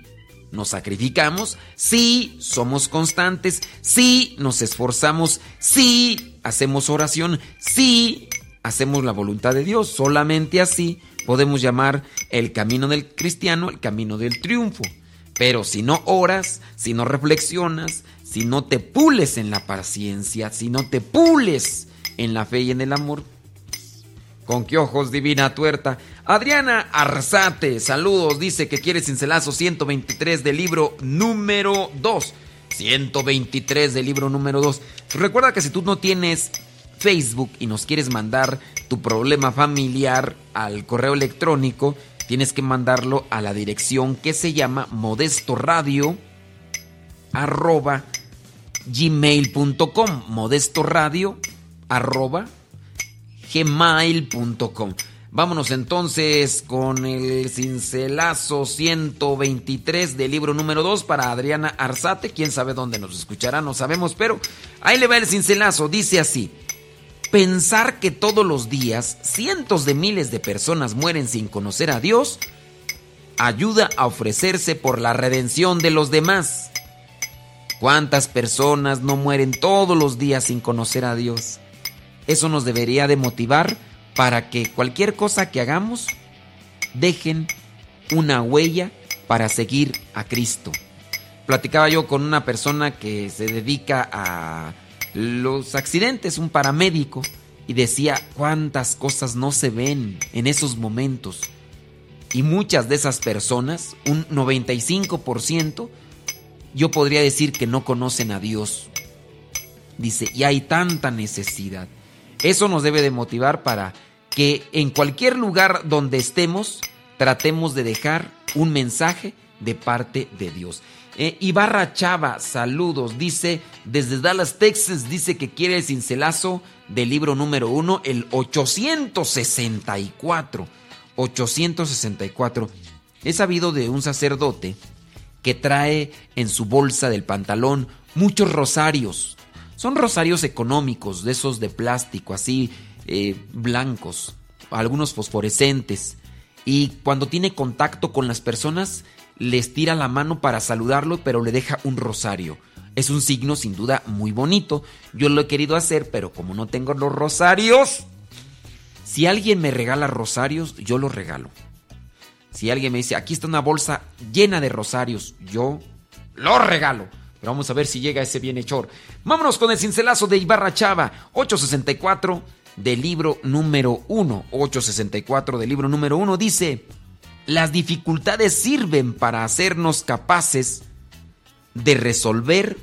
nos sacrificamos, sí, somos constantes, sí, nos esforzamos, sí, hacemos oración, sí, hacemos la voluntad de Dios. Solamente así podemos llamar el camino del cristiano el camino del triunfo. Pero si no oras, si no reflexionas, si no te pules en la paciencia, si no te pules en la fe y en el amor, ¿Con qué ojos, divina tuerta? Adriana Arzate, saludos, dice que quiere cincelazo 123 del libro número 2. 123 del libro número 2. Recuerda que si tú no tienes Facebook y nos quieres mandar tu problema familiar al correo electrónico, tienes que mandarlo a la dirección que se llama modestoradio arroba gmail.com modestoradio arroba gmail.com. Vámonos entonces con el cincelazo 123 del libro número 2 para Adriana Arzate. Quién sabe dónde nos escuchará, no sabemos, pero ahí le va el cincelazo. Dice así: Pensar que todos los días cientos de miles de personas mueren sin conocer a Dios ayuda a ofrecerse por la redención de los demás. ¿Cuántas personas no mueren todos los días sin conocer a Dios? Eso nos debería de motivar para que cualquier cosa que hagamos dejen una huella para seguir a Cristo. Platicaba yo con una persona que se dedica a los accidentes, un paramédico, y decía cuántas cosas no se ven en esos momentos. Y muchas de esas personas, un 95%, yo podría decir que no conocen a Dios. Dice, y hay tanta necesidad. Eso nos debe de motivar para que en cualquier lugar donde estemos tratemos de dejar un mensaje de parte de Dios. Eh, Ibarra Chava, saludos, dice desde Dallas, Texas, dice que quiere el cincelazo del libro número uno, el 864. 864. He sabido de un sacerdote que trae en su bolsa del pantalón muchos rosarios. Son rosarios económicos, de esos de plástico, así eh, blancos, algunos fosforescentes. Y cuando tiene contacto con las personas, les tira la mano para saludarlo, pero le deja un rosario. Es un signo sin duda muy bonito. Yo lo he querido hacer, pero como no tengo los rosarios, si alguien me regala rosarios, yo los regalo. Si alguien me dice, aquí está una bolsa llena de rosarios, yo lo regalo. Pero vamos a ver si llega ese bienhechor. Vámonos con el cincelazo de Ibarra Chava, 864 del libro número 1. 864 del libro número 1 dice, las dificultades sirven para hacernos capaces de resolver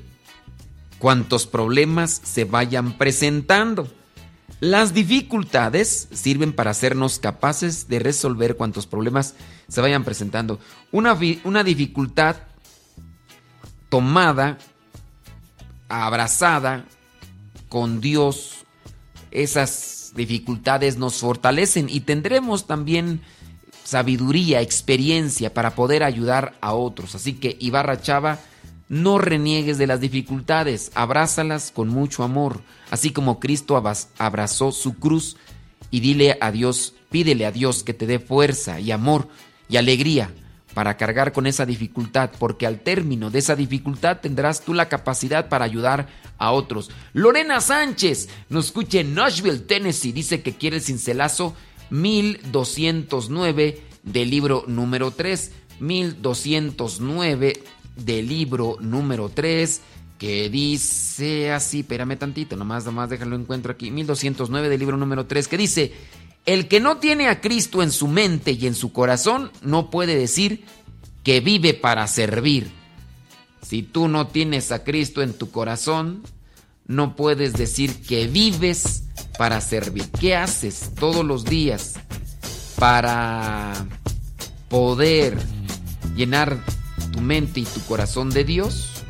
cuantos problemas se vayan presentando. Las dificultades sirven para hacernos capaces de resolver cuantos problemas se vayan presentando. Una, una dificultad tomada, abrazada con Dios, esas dificultades nos fortalecen y tendremos también sabiduría, experiencia para poder ayudar a otros. Así que Ibarra Chava, no reniegues de las dificultades, abrázalas con mucho amor, así como Cristo abrazó su cruz y dile a Dios, pídele a Dios que te dé fuerza y amor y alegría para cargar con esa dificultad, porque al término de esa dificultad tendrás tú la capacidad para ayudar a otros. Lorena Sánchez nos escucha en Nashville, Tennessee, dice que quiere el cincelazo 1209 del libro número 3. 1209 del libro número 3 que dice así, espérame tantito, nomás, nomás déjalo encuentro aquí, 1209 del libro número 3, que dice, el que no tiene a Cristo en su mente y en su corazón no puede decir que vive para servir. Si tú no tienes a Cristo en tu corazón, no puedes decir que vives para servir. ¿Qué haces todos los días para poder llenar tu mente y tu corazón de Dios?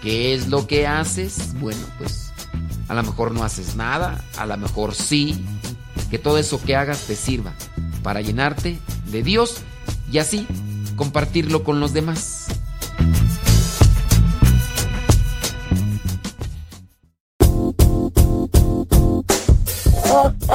¿Qué es lo que haces? Bueno, pues a lo mejor no haces nada, a lo mejor sí. Que todo eso que hagas te sirva para llenarte de Dios y así compartirlo con los demás.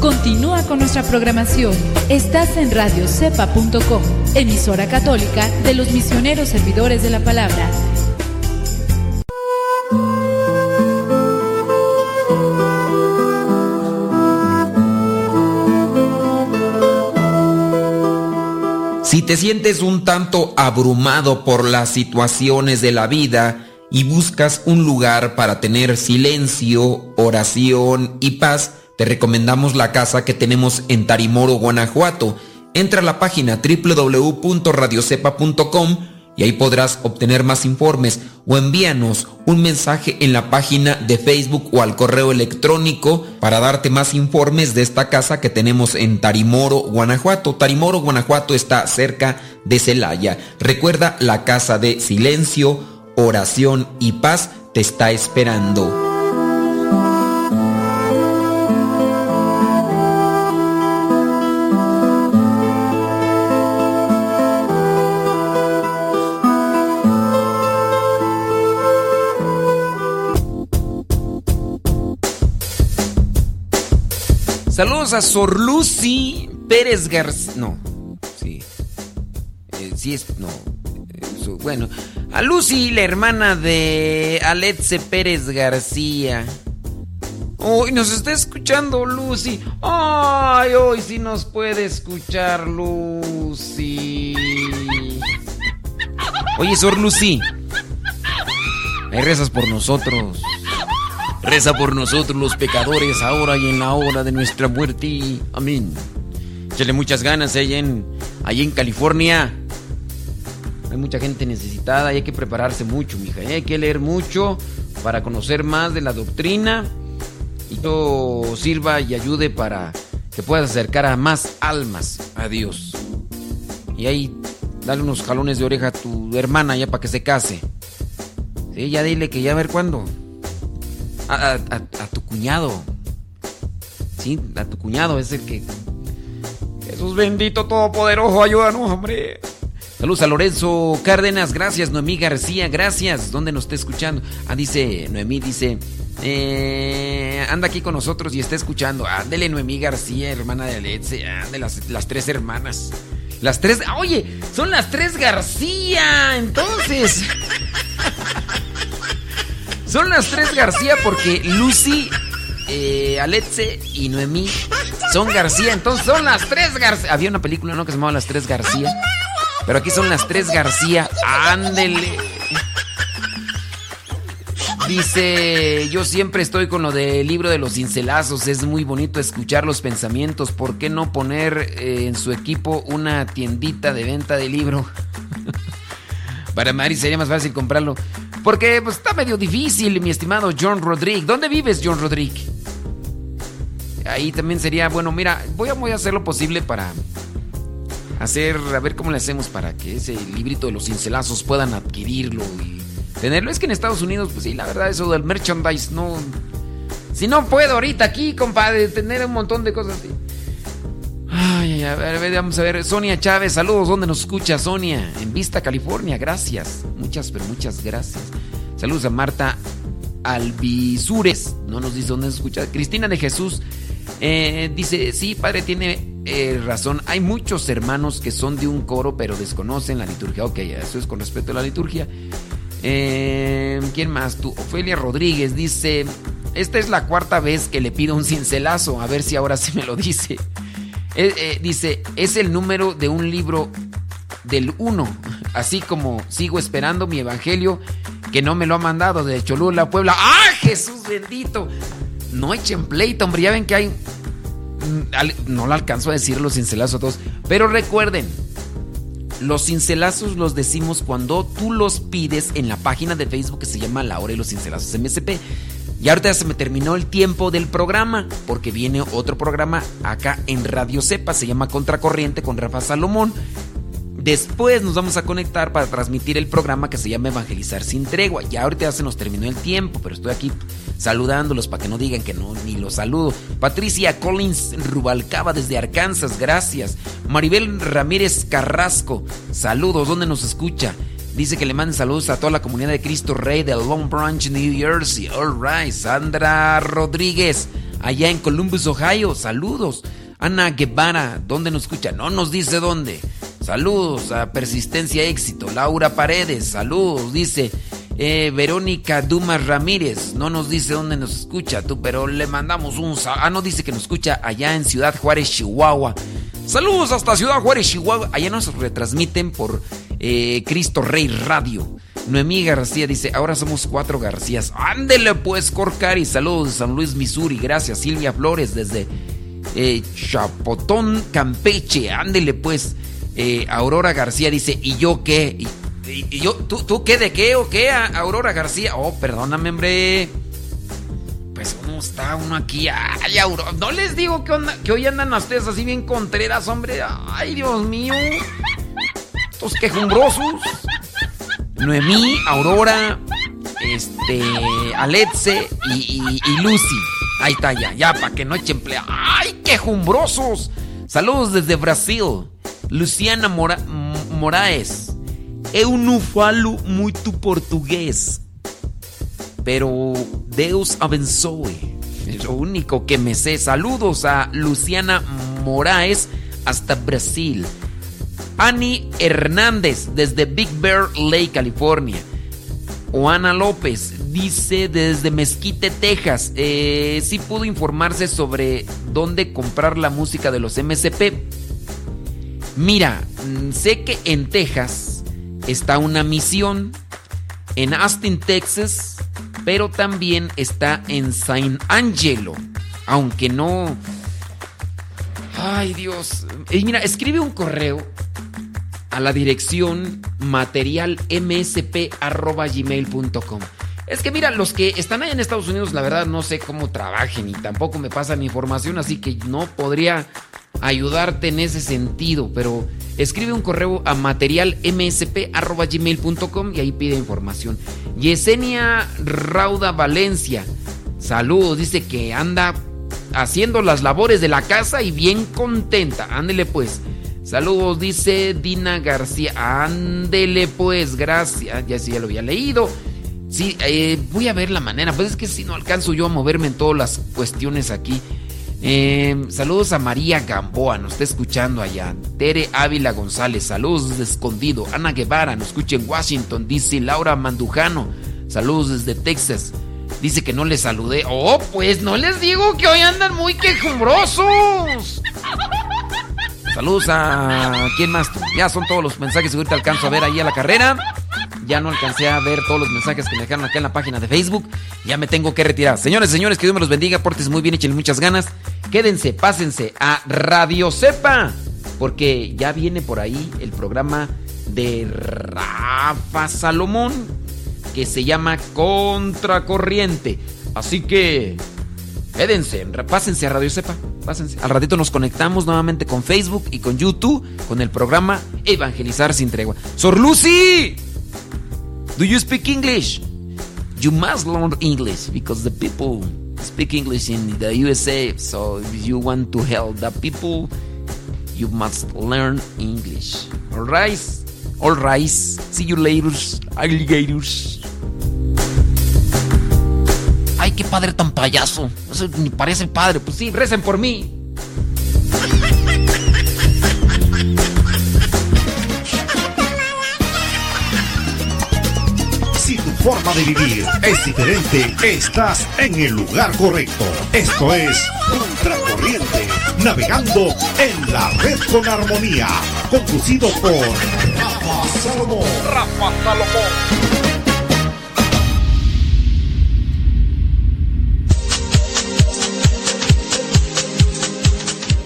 Continúa con nuestra programación. Estás en radiocepa.com, emisora católica de los misioneros servidores de la palabra. Si te sientes un tanto abrumado por las situaciones de la vida y buscas un lugar para tener silencio, oración y paz, te recomendamos la casa que tenemos en Tarimoro, Guanajuato. Entra a la página www.radiocepa.com y ahí podrás obtener más informes o envíanos un mensaje en la página de Facebook o al correo electrónico para darte más informes de esta casa que tenemos en Tarimoro, Guanajuato. Tarimoro, Guanajuato está cerca de Celaya. Recuerda, la casa de silencio, oración y paz te está esperando. Saludos a Sor Lucy Pérez García. No, sí. Eh, sí es. No. Eso, bueno, a Lucy, la hermana de Aletze Pérez García. Hoy nos está escuchando Lucy. Ay, hoy sí nos puede escuchar Lucy. Oye, Sor Lucy. Ahí rezas por nosotros. Reza por nosotros los pecadores ahora y en la hora de nuestra muerte. Amén. Échale muchas ganas allá en, allá en California. Hay mucha gente necesitada y hay que prepararse mucho, mija. Hay que leer mucho para conocer más de la doctrina y todo sirva y ayude para que puedas acercar a más almas a Dios. Y ahí dale unos jalones de oreja a tu hermana ya para que se case. Sí, ya dile que ya a ver cuándo. A, a- a- a tu cuñado. Sí, a tu cuñado es el que. Jesús bendito todopoderoso, ayúdanos, hombre. Saludos a Lorenzo Cárdenas, gracias. Noemí García, gracias. ¿Dónde nos está escuchando? Ah, dice, Noemí dice, eh, anda aquí con nosotros y está escuchando. Ándele, Noemí García, hermana de Aletze, de las, las tres hermanas. Las tres, oye, son las tres García, entonces. Son las tres García porque Lucy, eh, y Noemí son García. Entonces son las tres García. Había una película, ¿no? Que se llamaba Las tres García. Pero aquí son las tres García. Ándele. Dice, yo siempre estoy con lo del libro de los cincelazos. Es muy bonito escuchar los pensamientos. ¿Por qué no poner eh, en su equipo una tiendita de venta de libro? Para Mari sería más fácil comprarlo. Porque pues, está medio difícil, mi estimado John Rodríguez. ¿Dónde vives, John Rodríguez? Ahí también sería, bueno, mira, voy a, voy a hacer lo posible para hacer, a ver cómo le hacemos para que ese librito de los cincelazos puedan adquirirlo y tenerlo. Es que en Estados Unidos, pues sí, la verdad, eso del merchandise no. Si no puedo ahorita aquí, compadre, tener un montón de cosas así. Ay, a ver, vamos a ver. Sonia Chávez, saludos. ¿Dónde nos escucha Sonia? En Vista, California. Gracias. Muchas, pero muchas gracias. Saludos a Marta Alvisures. No nos dice dónde nos escucha. Cristina de Jesús eh, dice: Sí, padre, tiene eh, razón. Hay muchos hermanos que son de un coro, pero desconocen la liturgia. Ok, eso es con respecto a la liturgia. Eh, ¿Quién más? Tú, Ofelia Rodríguez dice: Esta es la cuarta vez que le pido un cincelazo. A ver si ahora sí me lo dice. Eh, dice, es el número de un libro del 1. Así como sigo esperando mi evangelio que no me lo ha mandado de Cholula, Puebla. ¡Ah, Jesús bendito! No echen pleito, hombre. Ya ven que hay. mm, No lo alcanzo a decir los cincelazos a todos. Pero recuerden, los cincelazos los decimos cuando tú los pides en la página de Facebook que se llama La Hora y los Cincelazos MSP. Y ahorita se me terminó el tiempo del programa, porque viene otro programa acá en Radio Cepa, se llama Contracorriente con Rafa Salomón. Después nos vamos a conectar para transmitir el programa que se llama Evangelizar sin tregua. Ya ahorita ya se nos terminó el tiempo, pero estoy aquí saludándolos para que no digan que no, ni los saludo. Patricia Collins Rubalcaba desde Arkansas, gracias. Maribel Ramírez Carrasco, saludos, ¿dónde nos escucha? Dice que le manden saludos a toda la comunidad de Cristo Rey de Long Branch, New Jersey. All right. Sandra Rodríguez, allá en Columbus, Ohio. Saludos. Ana Guevara, ¿dónde nos escucha? No nos dice dónde. Saludos a Persistencia Éxito. Laura Paredes, saludos. Dice eh, Verónica Dumas Ramírez. No nos dice dónde nos escucha tú, pero le mandamos un sal- Ah, no dice que nos escucha allá en Ciudad Juárez, Chihuahua. Saludos hasta Ciudad Juárez, Chihuahua. Allá nos retransmiten por eh, Cristo Rey Radio. Noemí García dice, ahora somos cuatro Garcías. Ándele pues, Corcari. Saludos de San Luis, Missouri. Gracias, Silvia Flores desde eh, Chapotón, Campeche. Ándele pues. Eh, Aurora García dice, ¿y yo qué? ¿Y, yo, ¿tú, ¿Tú qué de qué o qué, A- Aurora García? Oh, perdóname, hombre. Pues cómo está uno aquí. Ay, Aurora. No les digo que, onda- que hoy andan ustedes así bien contreras, hombre. Ay, Dios mío. Estos quejumbrosos. Noemí, Aurora, este, Aletze y, Lucy. Ahí está, ya, ya, para que no echen plea. ¡Ay, quejumbrosos! Saludos desde Brasil. Luciana Mora- Moraes. Eu não falo muito português. Pero Deus abençoe. Lo único que me sé. Saludos a Luciana Moraes hasta Brasil. Ani Hernández desde Big Bear Lake, California. Juana López dice desde Mezquite, Texas. Eh, sí pudo informarse sobre dónde comprar la música de los MCP. Mira, mm, sé que en Texas está una misión. En Austin, Texas. Pero también está en San Angelo. Aunque no. Ay, Dios. Y mira, escribe un correo a la dirección materialmsp.gmail.com. Es que mira, los que están allá en Estados Unidos, la verdad no sé cómo trabajen y tampoco me pasan información, así que no podría ayudarte en ese sentido, pero escribe un correo a materialmsp.gmail.com y ahí pide información. Yesenia Rauda Valencia, saludos, dice que anda haciendo las labores de la casa y bien contenta. Ándele pues. Saludos, dice Dina García. Ándele pues, gracias. Ya sí, ya lo había leído. Sí, eh, voy a ver la manera. Pues es que si no alcanzo yo a moverme en todas las cuestiones aquí. Eh, saludos a María Gamboa, nos está escuchando allá. Tere Ávila González, saludos desde Escondido. Ana Guevara, nos escucha en Washington. Dice Laura Mandujano, saludos desde Texas. Dice que no les saludé. Oh, pues no les digo que hoy andan muy quejumbrosos. Saludos a. ¿Quién más? Ya son todos los mensajes ahorita alcanzo a ver ahí a la carrera. Ya no alcancé a ver todos los mensajes que me dejaron acá en la página de Facebook. Ya me tengo que retirar. Señores, señores, que Dios me los bendiga. Portes muy bien, échenle muchas ganas. Quédense, pásense a Radio Cepa. Porque ya viene por ahí el programa de Rafa Salomón. Que se llama Contracorriente. Así que. Quédense, pásense a Radio Cepa. Pásense. Al ratito nos conectamos nuevamente con Facebook y con YouTube con el programa Evangelizar sin tregua. Sor Lucy, do you speak English? You must learn English because the people speak English in the USA. So if you want to help the people, you must learn English. All right, all right. See you later, alligators. Ay, qué padre tan payaso. Eso ni parece padre. Pues sí, recen por mí. Si tu forma de vivir es diferente, estás en el lugar correcto. Esto es Contracorriente, navegando en la red con armonía, conducido por Rafa Salomón. Rafa Salomón.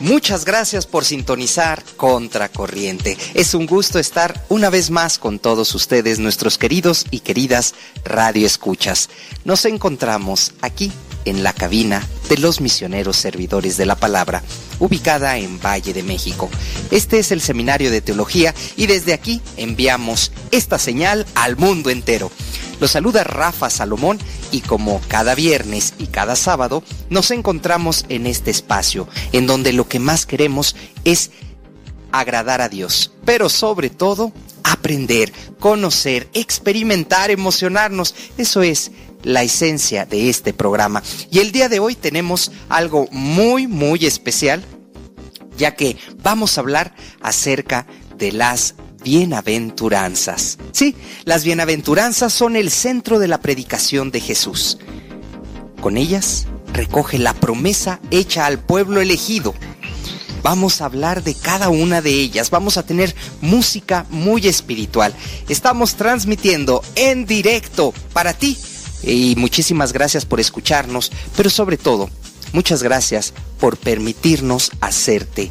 Muchas gracias por sintonizar Contracorriente. Es un gusto estar una vez más con todos ustedes, nuestros queridos y queridas Radio Escuchas. Nos encontramos aquí en la cabina de los misioneros servidores de la palabra, ubicada en Valle de México. Este es el seminario de teología y desde aquí enviamos esta señal al mundo entero. Los saluda Rafa Salomón y como cada viernes y cada sábado nos encontramos en este espacio en donde lo que más queremos es agradar a Dios, pero sobre todo aprender, conocer, experimentar, emocionarnos. Eso es la esencia de este programa. Y el día de hoy tenemos algo muy, muy especial, ya que vamos a hablar acerca de las bienaventuranzas. Sí, las bienaventuranzas son el centro de la predicación de Jesús. Con ellas recoge la promesa hecha al pueblo elegido. Vamos a hablar de cada una de ellas, vamos a tener música muy espiritual. Estamos transmitiendo en directo para ti y muchísimas gracias por escucharnos, pero sobre todo, muchas gracias por permitirnos hacerte